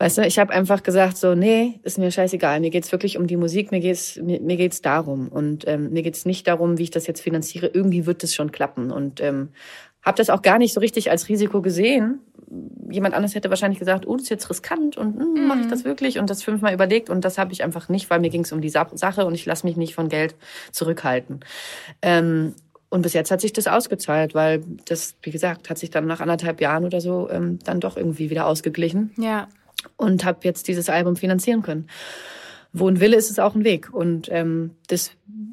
[SPEAKER 3] Weißt du, ich habe einfach gesagt so, nee, ist mir scheißegal. Mir geht's wirklich um die Musik, mir geht's mir, mir geht's darum und ähm, mir geht's nicht darum, wie ich das jetzt finanziere. Irgendwie wird es schon klappen und ähm, habe das auch gar nicht so richtig als Risiko gesehen. Jemand anders hätte wahrscheinlich gesagt, oh, das ist jetzt riskant und hm, mache ich mhm. das wirklich und das fünfmal überlegt und das habe ich einfach nicht, weil mir ging es um die Sache und ich lasse mich nicht von Geld zurückhalten. Ähm, und bis jetzt hat sich das ausgezahlt, weil das, wie gesagt, hat sich dann nach anderthalb Jahren oder so ähm, dann doch irgendwie wieder ausgeglichen.
[SPEAKER 2] Ja
[SPEAKER 3] und habe jetzt dieses Album finanzieren können. wo ein Wille ist, ist auch ein Weg. Und ähm, das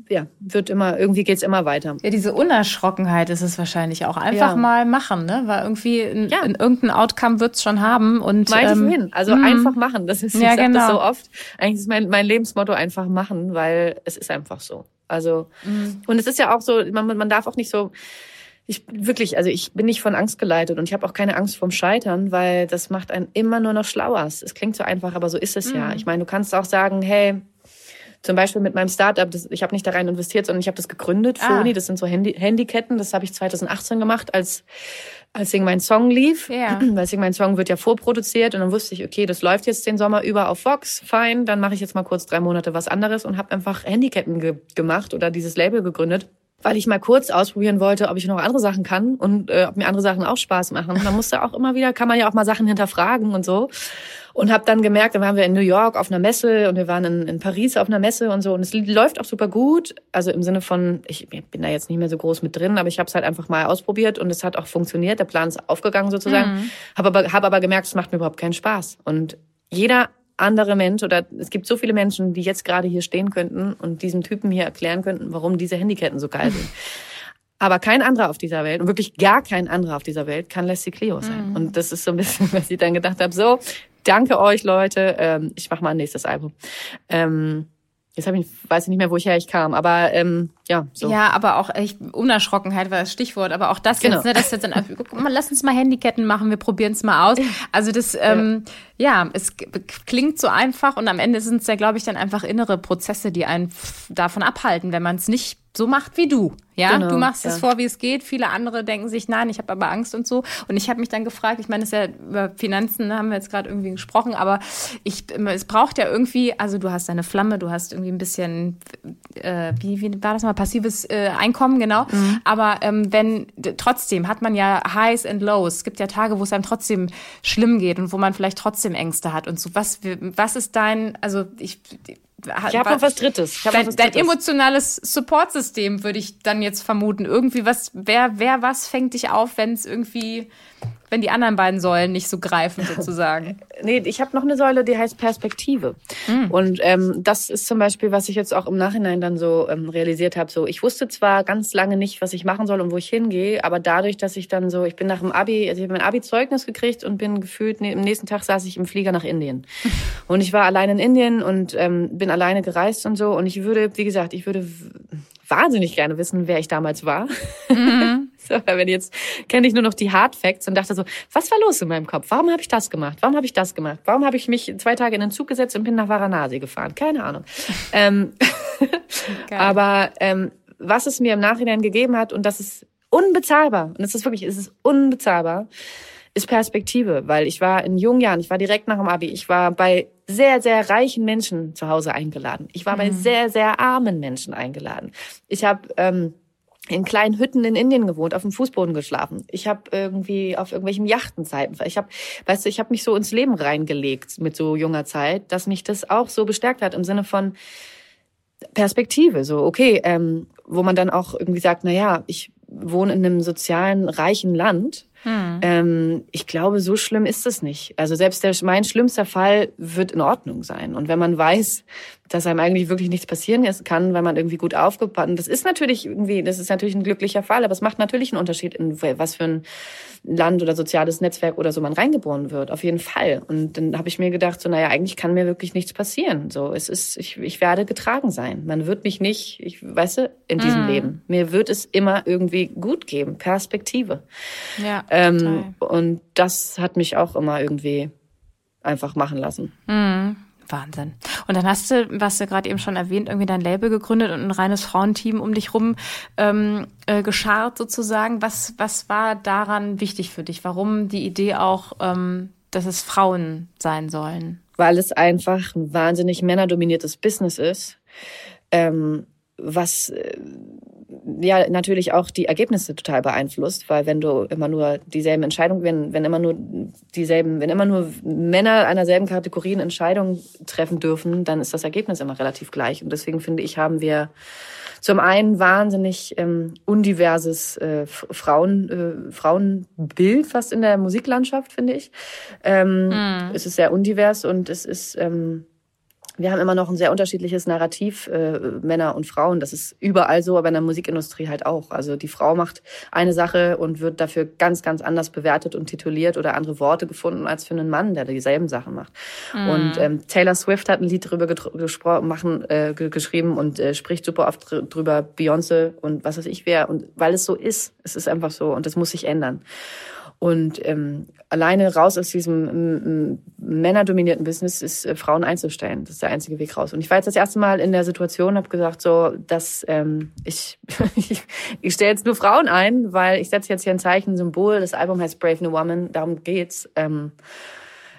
[SPEAKER 3] ja, wird immer, irgendwie geht's immer weiter.
[SPEAKER 2] Ja, diese Unerschrockenheit ist es wahrscheinlich auch. Einfach ja. mal machen, ne? Weil irgendwie in, ja. in irgendein Outcome wird's schon haben. Und,
[SPEAKER 3] Meinte ähm, hin. Also mh. einfach machen. Das ist, ich ja, genau. das so oft. Eigentlich ist mein, mein Lebensmotto einfach machen, weil es ist einfach so. Also, mhm. und es ist ja auch so, man, man darf auch nicht so, ich wirklich, also ich bin nicht von Angst geleitet und ich habe auch keine Angst vorm Scheitern, weil das macht einen immer nur noch schlauer. Es klingt so einfach, aber so ist es mhm. ja. Ich meine, du kannst auch sagen, hey, zum Beispiel mit meinem Startup, das, ich habe nicht da rein investiert, sondern ich habe das gegründet, ah. Das sind so Handy, Handyketten, das habe ich 2018 gemacht, als als Sing mein Song lief, ja. weil Sing mein Song wird ja vorproduziert und dann wusste ich, okay, das läuft jetzt den Sommer über auf Vox, fein, dann mache ich jetzt mal kurz drei Monate was anderes und habe einfach Handyketten ge gemacht oder dieses Label gegründet weil ich mal kurz ausprobieren wollte, ob ich noch andere Sachen kann und äh, ob mir andere Sachen auch Spaß machen. Man musste auch immer wieder, kann man ja auch mal Sachen hinterfragen und so. Und habe dann gemerkt, dann waren wir in New York auf einer Messe und wir waren in, in Paris auf einer Messe und so. Und es läuft auch super gut. Also im Sinne von, ich bin da jetzt nicht mehr so groß mit drin, aber ich habe es halt einfach mal ausprobiert und es hat auch funktioniert. Der Plan ist aufgegangen sozusagen. Mhm. Habe aber, hab aber gemerkt, es macht mir überhaupt keinen Spaß. Und jeder andere Mensch oder es gibt so viele Menschen, die jetzt gerade hier stehen könnten und diesem Typen hier erklären könnten, warum diese Handyketten so geil sind. Aber kein anderer auf dieser Welt und wirklich gar kein anderer auf dieser Welt kann Leslie Clio sein. Mhm. Und das ist so ein bisschen, was ich dann gedacht habe, so, danke euch Leute, ähm, ich mache mal ein nächstes Album. Ähm, Jetzt habe ich, weiß ich nicht mehr, woher ich kam, aber ähm, ja. So.
[SPEAKER 2] Ja, aber auch echt Unerschrockenheit war das Stichwort. Aber auch das genau. jetzt, ne, das jetzt dann, guck mal, lass uns mal Handyketten machen, wir probieren es mal aus. Also das, ähm, ja. ja, es klingt so einfach und am Ende sind es ja, glaube ich, dann einfach innere Prozesse, die einen davon abhalten, wenn man es nicht so macht wie du. Ja, genau, du machst ja. es vor, wie es geht. Viele andere denken sich, nein, ich habe aber Angst und so. Und ich habe mich dann gefragt, ich meine, es ist ja über Finanzen, haben wir jetzt gerade irgendwie gesprochen, aber ich, es braucht ja irgendwie, also du hast deine Flamme, du hast irgendwie ein bisschen, äh, wie, wie war das mal, passives äh, Einkommen, genau. Mhm. Aber ähm, wenn, trotzdem hat man ja Highs and Lows. Es gibt ja Tage, wo es einem trotzdem schlimm geht und wo man vielleicht trotzdem Ängste hat und so. Was, was ist dein, also ich,
[SPEAKER 3] ich habe noch was Drittes.
[SPEAKER 2] Ich dein, was Drittes. dein emotionales Supportsystem würde ich dann jetzt vermuten. Irgendwie was, wer, wer was fängt dich auf, wenn es irgendwie wenn die anderen beiden Säulen nicht so greifen sozusagen?
[SPEAKER 3] nee, ich habe noch eine Säule, die heißt Perspektive. Mhm. Und ähm, das ist zum Beispiel, was ich jetzt auch im Nachhinein dann so ähm, realisiert habe. So, ich wusste zwar ganz lange nicht, was ich machen soll und wo ich hingehe, aber dadurch, dass ich dann so, ich bin nach dem Abi, also ich habe mein Abi-Zeugnis gekriegt und bin gefühlt, nee, am nächsten Tag saß ich im Flieger nach Indien. und ich war allein in Indien und ähm, bin alleine gereist und so. Und ich würde, wie gesagt, ich würde wahnsinnig gerne wissen, wer ich damals war. Mhm. so, wenn jetzt kenne ich nur noch die Hard Facts und dachte so, was war los in meinem Kopf? Warum habe ich das gemacht? Warum habe ich das gemacht? Warum habe ich mich zwei Tage in den Zug gesetzt und bin nach Varanasi gefahren? Keine Ahnung. ähm, aber ähm, was es mir im Nachhinein gegeben hat und das ist unbezahlbar und es ist wirklich, es ist unbezahlbar, ist Perspektive, weil ich war in jungen Jahren, ich war direkt nach dem Abi, ich war bei sehr, sehr reichen Menschen zu Hause eingeladen. Ich war mhm. bei sehr, sehr armen Menschen eingeladen. Ich habe ähm, in kleinen Hütten in Indien gewohnt, auf dem Fußboden geschlafen. Ich habe irgendwie auf irgendwelchen Yachtenzeiten. Ich habe, weißt du, ich habe mich so ins Leben reingelegt mit so junger Zeit, dass mich das auch so bestärkt hat im Sinne von Perspektive. So okay, ähm, wo man dann auch irgendwie sagt, na ja, ich wohne in einem sozialen reichen Land hm. Ähm, ich glaube, so schlimm ist es nicht. Also selbst der, mein schlimmster Fall wird in Ordnung sein. Und wenn man weiß, dass einem eigentlich wirklich nichts passieren kann, weil man irgendwie gut aufgepasst. Das ist natürlich irgendwie, das ist natürlich ein glücklicher Fall, aber es macht natürlich einen Unterschied, in was für ein Land oder soziales Netzwerk oder so man reingeboren wird. Auf jeden Fall. Und dann habe ich mir gedacht, so, naja, eigentlich kann mir wirklich nichts passieren. So, es ist, ich, ich werde getragen sein. Man wird mich nicht, ich, weißt du, in diesem mm. Leben. Mir wird es immer irgendwie gut geben. Perspektive. Ja. Ähm, und das hat mich auch immer irgendwie einfach machen lassen.
[SPEAKER 2] Mm. Wahnsinn. Und dann hast du, was du gerade eben schon erwähnt, irgendwie dein Label gegründet und ein reines Frauenteam um dich rum ähm, äh, geschart sozusagen. Was, was war daran wichtig für dich? Warum die Idee auch, ähm, dass es Frauen sein sollen?
[SPEAKER 3] Weil es einfach ein wahnsinnig männerdominiertes Business ist, ähm, was äh, ja natürlich auch die Ergebnisse total beeinflusst, weil wenn du immer nur dieselben Entscheidungen, wenn, wenn immer nur dieselben, wenn immer nur Männer einer selben Kategorie Entscheidungen treffen dürfen, dann ist das Ergebnis immer relativ gleich. Und deswegen finde ich, haben wir zum einen wahnsinnig ähm, undiverses äh, Frauen, äh, Frauenbild fast in der Musiklandschaft, finde ich. Ähm, mm. Es ist sehr undivers und es ist ähm, wir haben immer noch ein sehr unterschiedliches Narrativ, äh, Männer und Frauen. Das ist überall so, aber in der Musikindustrie halt auch. Also die Frau macht eine Sache und wird dafür ganz, ganz anders bewertet und tituliert oder andere Worte gefunden als für einen Mann, der dieselben Sachen macht. Mhm. Und ähm, Taylor Swift hat ein Lied darüber gesprochen, machen, äh, geschrieben und äh, spricht super oft drüber, Beyoncé und was weiß ich wer. Und weil es so ist, es ist einfach so und das muss sich ändern. Und ähm, alleine raus aus diesem männerdominierten Business ist äh, Frauen einzustellen. Das ist der einzige Weg raus. Und ich war jetzt das erste Mal in der Situation, habe gesagt, so, dass ähm, ich ich, ich stelle jetzt nur Frauen ein, weil ich setze jetzt hier ein Zeichen, ein Symbol. Das Album heißt Brave New Woman. Darum geht's. Ähm,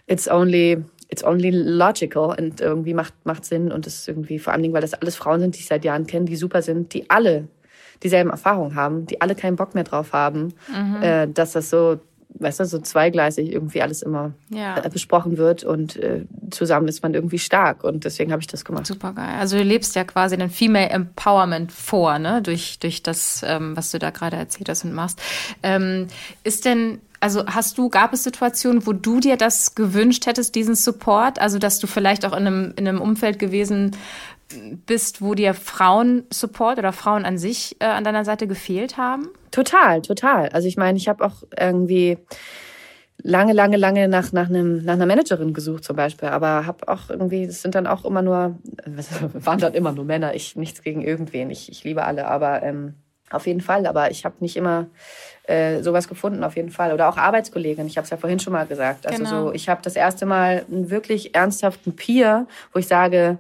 [SPEAKER 3] it's only it's only logical und irgendwie macht macht Sinn und ist irgendwie vor allen Dingen, weil das alles Frauen sind, die ich seit Jahren kenne, die super sind, die alle dieselben Erfahrungen haben, die alle keinen Bock mehr drauf haben, mhm. äh, dass das so, weißt du, so zweigleisig irgendwie alles immer ja. äh, besprochen wird und äh, zusammen ist man irgendwie stark und deswegen habe ich das gemacht.
[SPEAKER 2] Super geil. Also du lebst ja quasi den Female Empowerment vor, ne, durch durch das, ähm, was du da gerade erzählt hast und machst. Ähm, ist denn also hast du, gab es Situationen, wo du dir das gewünscht hättest, diesen Support? Also, dass du vielleicht auch in einem, in einem Umfeld gewesen bist, wo dir Frauen-Support oder Frauen an sich äh, an deiner Seite gefehlt haben?
[SPEAKER 3] Total, total. Also ich meine, ich habe auch irgendwie lange, lange, lange nach, nach, einem, nach einer Managerin gesucht zum Beispiel, aber habe auch irgendwie, es sind dann auch immer nur, waren dann immer nur Männer, ich nichts gegen irgendwen, ich, ich liebe alle, aber ähm, auf jeden Fall, aber ich habe nicht immer äh, sowas gefunden, auf jeden Fall. Oder auch Arbeitskollegen, ich habe es ja vorhin schon mal gesagt. Also genau. so, ich habe das erste Mal einen wirklich ernsthaften Peer, wo ich sage,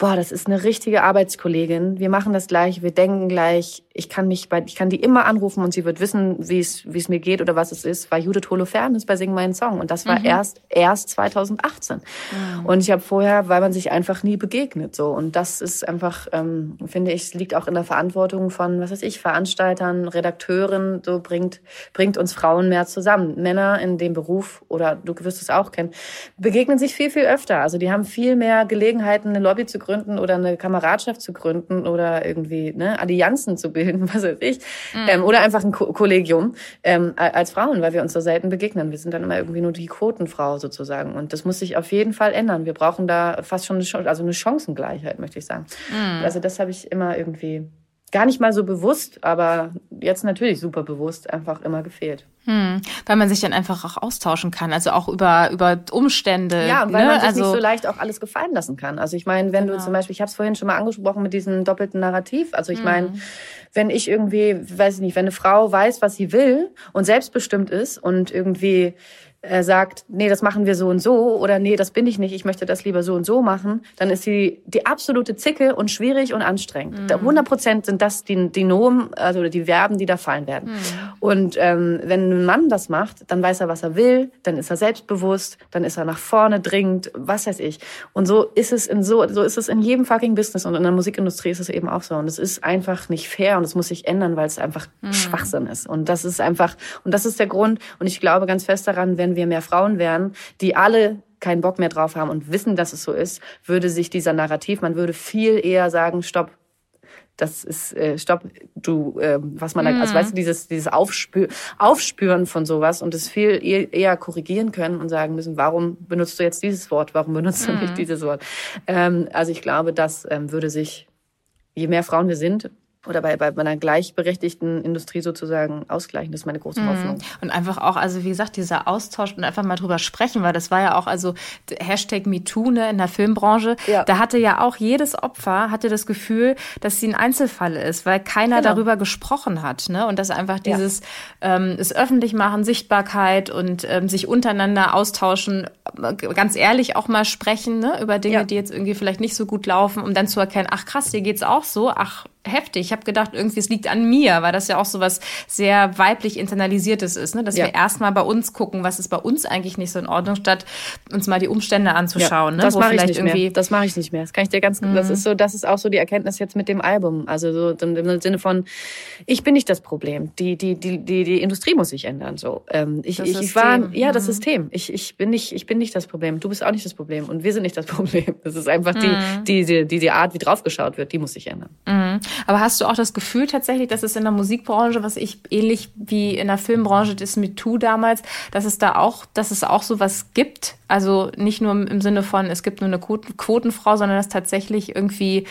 [SPEAKER 3] boah, das ist eine richtige Arbeitskollegin. Wir machen das gleich, wir denken gleich. Ich kann mich bei, ich kann die immer anrufen und sie wird wissen, wie es, wie es mir geht oder was es ist. War Judith Holofernes bei Sing meinen Song und das war mhm. erst erst 2018. Mhm. Und ich habe vorher, weil man sich einfach nie begegnet so und das ist einfach, ähm, finde ich, liegt auch in der Verantwortung von, was weiß ich, Veranstaltern, Redakteuren. So bringt bringt uns Frauen mehr zusammen. Männer in dem Beruf oder du wirst es auch kennen, begegnen sich viel viel öfter. Also die haben viel mehr Gelegenheiten, eine Lobby zu gründen oder eine Kameradschaft zu gründen oder irgendwie ne, Allianzen zu bilden, was weiß ich. Mhm. Ähm, oder einfach ein Ko Kollegium ähm, als Frauen, weil wir uns so selten begegnen. Wir sind dann immer irgendwie nur die Quotenfrau sozusagen. Und das muss sich auf jeden Fall ändern. Wir brauchen da fast schon eine, Chance, also eine Chancengleichheit, möchte ich sagen. Mhm. Also das habe ich immer irgendwie gar nicht mal so bewusst, aber jetzt natürlich super bewusst einfach immer gefehlt.
[SPEAKER 2] Hm, weil man sich dann einfach auch austauschen kann, also auch über über Umstände.
[SPEAKER 3] Ja, und weil ne? man sich also, nicht so leicht auch alles gefallen lassen kann. Also ich meine, wenn genau. du zum Beispiel, ich habe es vorhin schon mal angesprochen mit diesem doppelten Narrativ. Also ich hm. meine, wenn ich irgendwie, weiß ich nicht, wenn eine Frau weiß, was sie will und selbstbestimmt ist und irgendwie er sagt, nee, das machen wir so und so oder nee, das bin ich nicht, ich möchte das lieber so und so machen, dann ist sie die absolute Zicke und schwierig und anstrengend. Mhm. 100 Prozent sind das die, die Nomen, also die Verben, die da fallen werden. Mhm. Und ähm, wenn ein Mann das macht, dann weiß er, was er will, dann ist er selbstbewusst, dann ist er nach vorne dringend, was weiß ich. Und so ist es in so, so ist es in jedem fucking Business und in der Musikindustrie ist es eben auch so. Und es ist einfach nicht fair und es muss sich ändern, weil es einfach mhm. Schwachsinn ist. Und das ist einfach, und das ist der Grund. Und ich glaube ganz fest daran, wenn wenn wir mehr Frauen wären, die alle keinen Bock mehr drauf haben und wissen, dass es so ist, würde sich dieser Narrativ, man würde viel eher sagen, stopp, das ist äh, stopp, du, äh, was man, mhm. also weißt du, dieses dieses Aufspür, Aufspüren von sowas und es viel eher, eher korrigieren können und sagen müssen, warum benutzt du jetzt dieses Wort, warum benutzt mhm. du nicht mhm. dieses Wort? Ähm, also ich glaube, das ähm, würde sich, je mehr Frauen wir sind, oder bei, bei einer gleichberechtigten Industrie sozusagen ausgleichen. Das ist meine große mhm. Hoffnung.
[SPEAKER 2] Und einfach auch, also wie gesagt, dieser Austausch und einfach mal drüber sprechen, weil das war ja auch, also Hashtag MeToo ne, in der Filmbranche, ja. da hatte ja auch jedes Opfer, hatte das Gefühl, dass sie ein Einzelfall ist, weil keiner genau. darüber gesprochen hat. Ne? Und dass einfach dieses ja. ähm, es öffentlich machen, Sichtbarkeit und ähm, sich untereinander austauschen, ganz ehrlich auch mal sprechen ne, über Dinge, ja. die jetzt irgendwie vielleicht nicht so gut laufen, um dann zu erkennen, ach krass, dir geht's auch so, ach heftig. Ich habe gedacht, irgendwie es liegt an mir, weil das ja auch so was sehr weiblich internalisiertes ist, ne? dass ja. wir erstmal bei uns gucken, was ist bei uns eigentlich nicht so in Ordnung, statt uns mal die Umstände anzuschauen. Ja,
[SPEAKER 3] ne? das mache ich nicht irgendwie mehr. Das mache ich nicht mehr. Das kann ich dir ganz. Mhm. Das ist so. Das ist auch so die Erkenntnis jetzt mit dem Album. Also so im Sinne von, ich bin nicht das Problem. Die die die die, die Industrie muss sich ändern. So. Ähm, ich, ich, ich war ja das mhm. System. Ich ich bin nicht ich bin nicht das Problem. Du bist auch nicht das Problem und wir sind nicht das Problem. Das ist einfach mhm. die, die die die Art, wie draufgeschaut wird, die muss sich ändern.
[SPEAKER 2] Aber hast du auch das Gefühl tatsächlich, dass es in der Musikbranche, was ich ähnlich wie in der Filmbranche das MeToo damals, dass es da auch, dass es auch sowas gibt? Also nicht nur im Sinne von, es gibt nur eine Quotenfrau, sondern dass tatsächlich irgendwie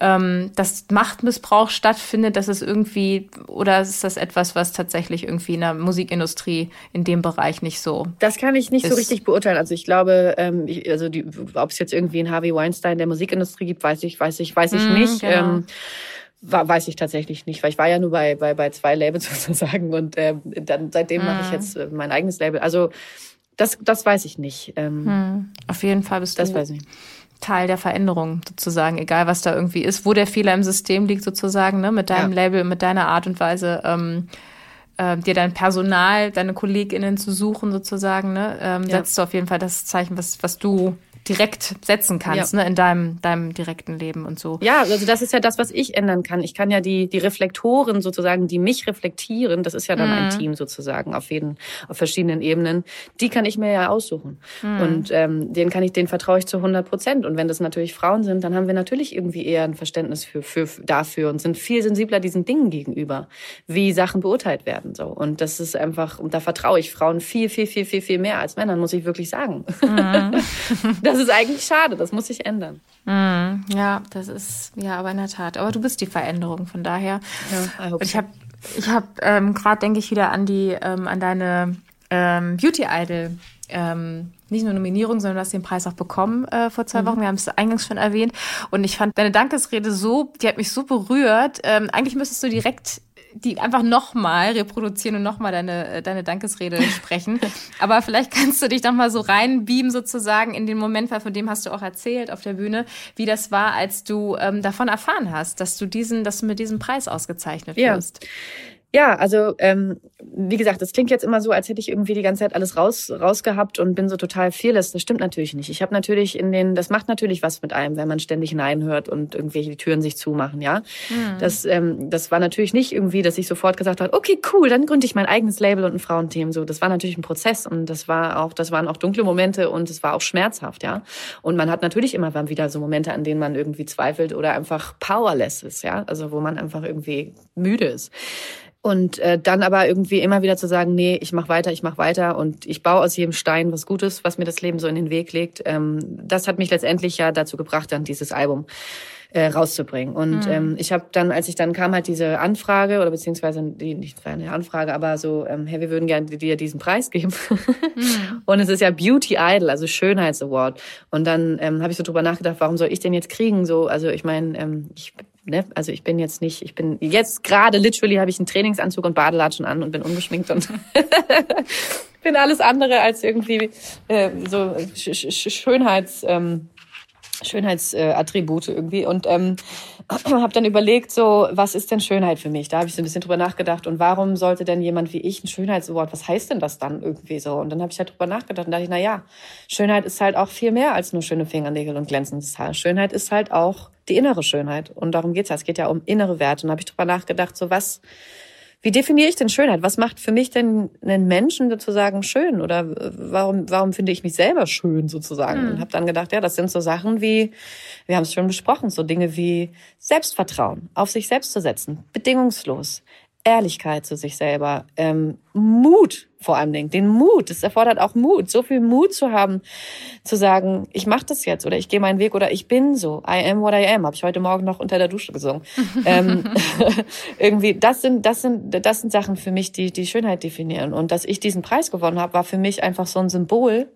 [SPEAKER 2] ähm, das Machtmissbrauch stattfindet, dass es irgendwie, oder ist das etwas, was tatsächlich irgendwie in der Musikindustrie in dem Bereich nicht so
[SPEAKER 3] Das kann ich nicht ist. so richtig beurteilen. Also ich glaube, ähm, ich, also die, ob es jetzt irgendwie einen Harvey Weinstein der Musikindustrie gibt, weiß ich, weiß ich, weiß ich mm, nicht. Genau. Ähm, weiß ich tatsächlich nicht, weil ich war ja nur bei, bei, bei zwei Labels sozusagen und äh, dann seitdem mm. mache ich mhm. jetzt äh, mein eigenes Label. Also das, das weiß ich nicht. Ähm,
[SPEAKER 2] hm. Auf jeden Fall bist das du weiß ich. Teil der Veränderung sozusagen, egal was da irgendwie ist, wo der Fehler im System liegt sozusagen, ne, mit deinem ja. Label, mit deiner Art und Weise. Ähm, äh, dir dein Personal, deine KollegInnen zu suchen sozusagen, ne, ähm, ja. setzt du auf jeden Fall das Zeichen, was, was du direkt setzen kannst, ja. ne, in deinem, deinem direkten Leben und so.
[SPEAKER 3] Ja, also das ist ja das, was ich ändern kann. Ich kann ja die, die Reflektoren sozusagen, die mich reflektieren, das ist ja dann mhm. ein Team sozusagen auf jeden, auf verschiedenen Ebenen, die kann ich mir ja aussuchen. Mhm. Und ähm, denen kann ich, denen vertraue ich zu 100 Prozent. Und wenn das natürlich Frauen sind, dann haben wir natürlich irgendwie eher ein Verständnis für, für, dafür und sind viel sensibler diesen Dingen gegenüber, wie Sachen beurteilt werden. So. Und das ist einfach, und da vertraue ich Frauen viel, viel, viel, viel, viel mehr als Männern, muss ich wirklich sagen. Mhm. das ist eigentlich schade, das muss sich ändern.
[SPEAKER 2] Mm, ja, das ist, ja, aber in der Tat. Aber du bist die Veränderung, von daher. Ja, ich habe ich hab, ähm, gerade, denke ich, wieder an die, ähm, an deine ähm, Beauty Idol. Ähm, nicht nur Nominierung, sondern du hast den Preis auch bekommen äh, vor zwei mhm. Wochen. Wir haben es eingangs schon erwähnt. Und ich fand deine Dankesrede so, die hat mich so berührt. Ähm, eigentlich müsstest du direkt die einfach nochmal reproduzieren und nochmal deine, äh, deine Dankesrede sprechen. Aber vielleicht kannst du dich doch mal so reinbeamen sozusagen in den Moment, weil von dem hast du auch erzählt auf der Bühne, wie das war, als du ähm, davon erfahren hast, dass du diesen, dass du mit diesem Preis ausgezeichnet wirst.
[SPEAKER 3] Ja. Ja, also ähm, wie gesagt, das klingt jetzt immer so, als hätte ich irgendwie die ganze Zeit alles raus rausgehabt und bin so total fearless. Das stimmt natürlich nicht. Ich habe natürlich in den, das macht natürlich was mit einem, wenn man ständig Nein hört und irgendwelche Türen sich zumachen, ja. Mhm. Das, ähm, das war natürlich nicht irgendwie, dass ich sofort gesagt habe, okay, cool, dann gründe ich mein eigenes Label und ein Frauenteam. So, das war natürlich ein Prozess und das war auch, das waren auch dunkle Momente und es war auch schmerzhaft, ja. Und man hat natürlich immer wieder so Momente, an denen man irgendwie zweifelt oder einfach powerless ist, ja. Also wo man einfach irgendwie müde ist. Und äh, dann aber irgendwie immer wieder zu sagen, nee, ich mache weiter, ich mache weiter und ich baue aus jedem Stein was Gutes, was mir das Leben so in den Weg legt. Ähm, das hat mich letztendlich ja dazu gebracht, dann dieses Album äh, rauszubringen. Und mhm. ähm, ich habe dann, als ich dann kam, halt diese Anfrage oder beziehungsweise die nicht eine Anfrage, aber so, ähm, hey, wir würden gerne dir diesen Preis geben. mhm. Und es ist ja Beauty Idol, also Schönheitsaward. Und dann ähm, habe ich so drüber nachgedacht, warum soll ich den jetzt kriegen? So, also ich meine, ähm, ich ne, also ich bin jetzt nicht, ich bin jetzt gerade literally habe ich einen Trainingsanzug und Badelatschen an und bin ungeschminkt und bin alles andere als irgendwie äh, so Sch Sch Schönheits ähm, Schönheitsattribute irgendwie und ähm, habe dann überlegt, so was ist denn Schönheit für mich? Da habe ich so ein bisschen drüber nachgedacht und warum sollte denn jemand wie ich ein Schönheitswort? Was heißt denn das dann irgendwie so? Und dann habe ich halt drüber nachgedacht und dachte ich, na ja, Schönheit ist halt auch viel mehr als nur schöne Fingernägel und glänzendes Haar. Schönheit ist halt auch die innere Schönheit und darum geht's ja. Es geht ja um innere Werte und habe ich drüber nachgedacht, so was wie definiere ich denn Schönheit? Was macht für mich denn einen Menschen sozusagen schön? Oder warum, warum finde ich mich selber schön sozusagen? Mhm. Und habe dann gedacht, ja, das sind so Sachen wie, wir haben es schon besprochen, so Dinge wie Selbstvertrauen, auf sich selbst zu setzen, bedingungslos, Ehrlichkeit zu sich selber, ähm, Mut vor allem Dingen, den Mut. Es erfordert auch Mut, so viel Mut zu haben, zu sagen, ich mache das jetzt oder ich gehe meinen Weg oder ich bin so. I am what I am. Habe ich heute Morgen noch unter der Dusche gesungen. ähm, irgendwie, das sind, das sind, das sind Sachen für mich, die die Schönheit definieren. Und dass ich diesen Preis gewonnen habe, war für mich einfach so ein Symbol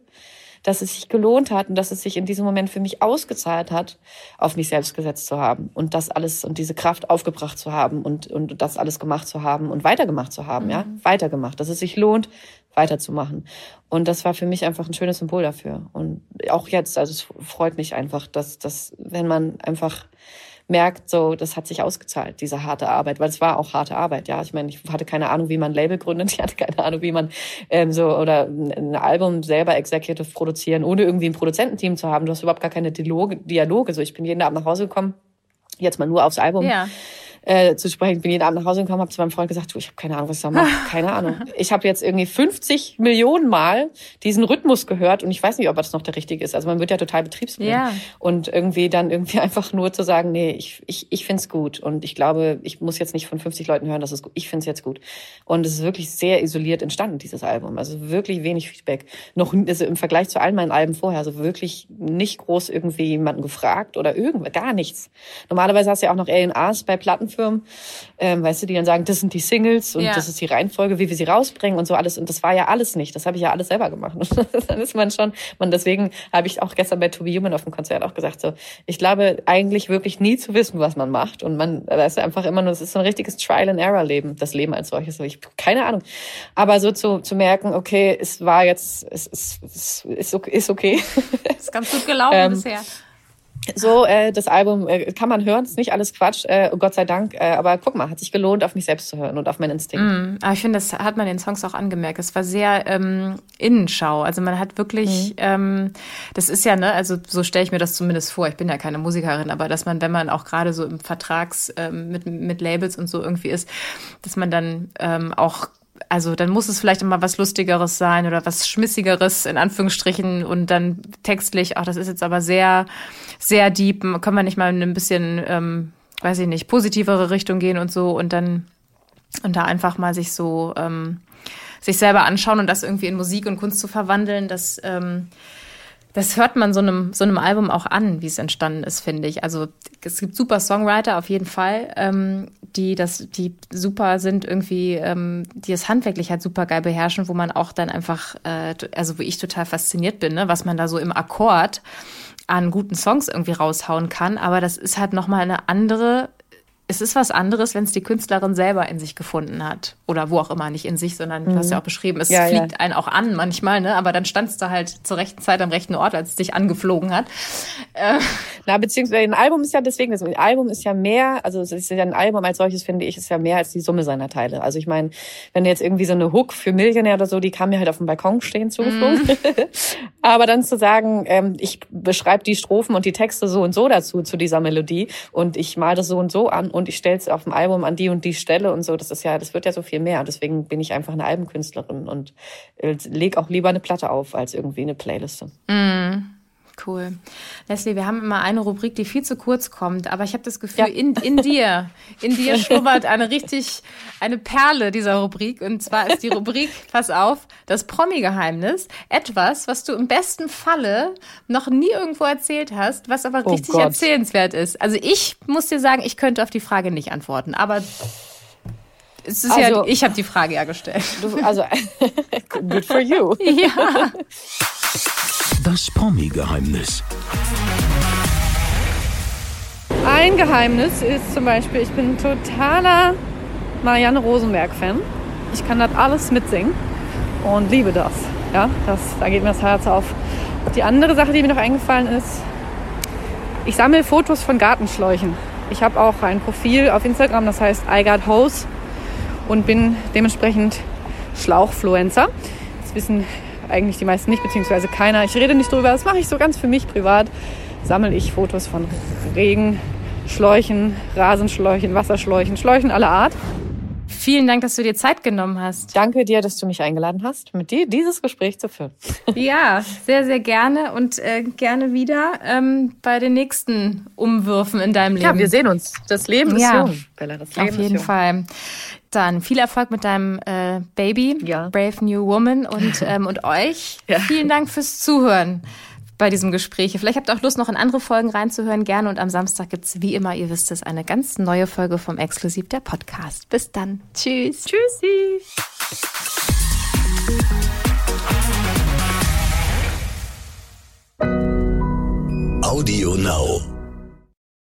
[SPEAKER 3] dass es sich gelohnt hat und dass es sich in diesem Moment für mich ausgezahlt hat, auf mich selbst gesetzt zu haben und das alles und diese Kraft aufgebracht zu haben und, und das alles gemacht zu haben und weitergemacht zu haben, mhm. ja, weitergemacht, dass es sich lohnt, weiterzumachen. Und das war für mich einfach ein schönes Symbol dafür. Und auch jetzt, also es freut mich einfach, dass, dass wenn man einfach merkt, so, das hat sich ausgezahlt, diese harte Arbeit, weil es war auch harte Arbeit, ja. Ich meine, ich hatte keine Ahnung, wie man Label gründet, ich hatte keine Ahnung, wie man ähm, so oder ein Album selber executive produzieren, ohne irgendwie ein Produzententeam zu haben. Du hast überhaupt gar keine Dialoge. So, ich bin jeden Abend nach Hause gekommen, jetzt mal nur aufs Album. Ja äh, zu sprechen. Ich bin jeden Abend nach Hause gekommen, habe zu meinem Freund gesagt, du, ich habe keine Ahnung, was ich da mache. Keine Ahnung. Ich habe jetzt irgendwie 50 Millionen Mal diesen Rhythmus gehört und ich weiß nicht, ob das noch der richtige ist. Also man wird ja total betriebsblind. Ja. Und irgendwie dann irgendwie einfach nur zu sagen, nee, ich, ich, ich finde es gut. Und ich glaube, ich muss jetzt nicht von 50 Leuten hören, dass es gut. Ich finde es jetzt gut. Und es ist wirklich sehr isoliert entstanden, dieses Album. Also wirklich wenig Feedback. Noch also im Vergleich zu all meinen Alben vorher, also wirklich nicht groß irgendwie jemanden gefragt oder irgendwas, gar nichts. Normalerweise hast du ja auch noch A&Rs bei Plattenfirmen, ähm, weißt du, die dann sagen, das sind die Singles und ja. das ist die Reihenfolge, wie wir sie rausbringen und so alles. Und das war ja alles nicht. Das habe ich ja alles selber gemacht. Und dann ist man schon, man deswegen habe ich auch gestern bei To Be Human auf dem Konzert auch gesagt, so, ich glaube eigentlich wirklich nie zu wissen, was man macht. Und man, da ist einfach immer nur, es ist so ein richtiges Trial-and-Error-Leben, das Leben als solches. Ich keine Ahnung. Aber so zu, zu merken, okay, es war jetzt, es, es, es ist okay. Ist okay.
[SPEAKER 2] Ist ganz gut gelaufen ähm, bisher.
[SPEAKER 3] So, äh, das Album äh, kann man hören, ist nicht alles Quatsch, äh, Gott sei Dank. Äh, aber guck mal, hat sich gelohnt, auf mich selbst zu hören und auf meinen Instinkt.
[SPEAKER 2] Mm, aber ich finde, das hat man den Songs auch angemerkt. Es war sehr ähm, Innenschau. Also man hat wirklich, mhm. ähm, das ist ja, ne, also so stelle ich mir das zumindest vor. Ich bin ja keine Musikerin, aber dass man, wenn man auch gerade so im Vertrags ähm, mit, mit Labels und so irgendwie ist, dass man dann ähm, auch also dann muss es vielleicht immer was Lustigeres sein oder was Schmissigeres in Anführungsstrichen und dann textlich, ach, das ist jetzt aber sehr, sehr deep, können wir nicht mal in ein bisschen, ähm, weiß ich nicht, positivere Richtung gehen und so und dann und da einfach mal sich so ähm, sich selber anschauen und das irgendwie in Musik und Kunst zu verwandeln, das ähm, das hört man so einem, so einem Album auch an, wie es entstanden ist, finde ich. Also es gibt super Songwriter auf jeden Fall, ähm, die das, die super sind irgendwie, ähm, die es handwerklich halt super geil beherrschen, wo man auch dann einfach, äh, also wo ich total fasziniert bin, ne, was man da so im Akkord an guten Songs irgendwie raushauen kann. Aber das ist halt nochmal eine andere es ist was anderes, wenn es die Künstlerin selber in sich gefunden hat. Oder wo auch immer, nicht in sich, sondern du hast ja mhm. auch beschrieben, es ja, fliegt ja. einen auch an manchmal, ne? Aber dann standst du halt zur rechten Zeit am rechten Ort, als es dich angeflogen hat.
[SPEAKER 3] Äh. Na, beziehungsweise ein Album ist ja deswegen, ein Album ist ja mehr, also es ist ja ein Album als solches, finde ich, ist ja mehr als die Summe seiner Teile. Also ich meine, wenn jetzt irgendwie so eine Hook für Millionär oder so, die kam mir halt auf dem Balkon stehen zugeflogen. Mm. Aber dann zu sagen, ähm, ich beschreibe die Strophen und die Texte so und so dazu, zu dieser Melodie und ich male das so und so an und und ich stelle es auf dem Album an die und die Stelle und so. Das ist ja, das wird ja so viel mehr. Deswegen bin ich einfach eine Albenkünstlerin und äh, leg auch lieber eine Platte auf als irgendwie eine Playliste.
[SPEAKER 2] Mm. Cool. Leslie, wir haben immer eine Rubrik, die viel zu kurz kommt, aber ich habe das Gefühl, ja. in, in dir, in dir schlummert eine richtig, eine Perle dieser Rubrik. Und zwar ist die Rubrik, pass auf, das Promi-Geheimnis. Etwas, was du im besten Falle noch nie irgendwo erzählt hast, was aber oh richtig Gott. erzählenswert ist. Also ich muss dir sagen, ich könnte auf die Frage nicht antworten, aber es ist also, ja, ich habe die Frage ja gestellt.
[SPEAKER 3] Du, also, good for you.
[SPEAKER 2] Ja.
[SPEAKER 1] Das Promi-Geheimnis.
[SPEAKER 3] Ein Geheimnis ist zum Beispiel, ich bin totaler Marianne Rosenberg-Fan. Ich kann das alles mitsingen und liebe das. Ja, das, da geht mir das Herz auf. Die andere Sache, die mir noch eingefallen ist, ich sammle Fotos von Gartenschläuchen. Ich habe auch ein Profil auf Instagram, das heißt I und bin dementsprechend Schlauchfluencer. Das wissen eigentlich die meisten nicht, beziehungsweise keiner. Ich rede nicht drüber, das mache ich so ganz für mich privat. Sammle ich Fotos von Regenschläuchen, Rasenschläuchen, Wasserschläuchen, Schläuchen aller Art.
[SPEAKER 2] Vielen Dank, dass du dir Zeit genommen hast.
[SPEAKER 3] Danke dir, dass du mich eingeladen hast, mit dir dieses Gespräch zu führen.
[SPEAKER 2] Ja, sehr, sehr gerne und äh, gerne wieder ähm, bei den nächsten Umwürfen in deinem Leben.
[SPEAKER 3] Ja, wir sehen uns. Das Leben ist ja, jung,
[SPEAKER 2] Bella. Das Leben Auf jeden Fall. Dann viel Erfolg mit deinem äh, Baby, ja. Brave New Woman und, ähm, und euch. Ja. Vielen Dank fürs Zuhören bei diesem Gespräch. Vielleicht habt ihr auch Lust, noch in andere Folgen reinzuhören. Gerne. Und am Samstag gibt es, wie immer, ihr wisst es, eine ganz neue Folge vom Exklusiv der Podcast. Bis dann. Tschüss.
[SPEAKER 3] Tschüssi.
[SPEAKER 1] Audio Now.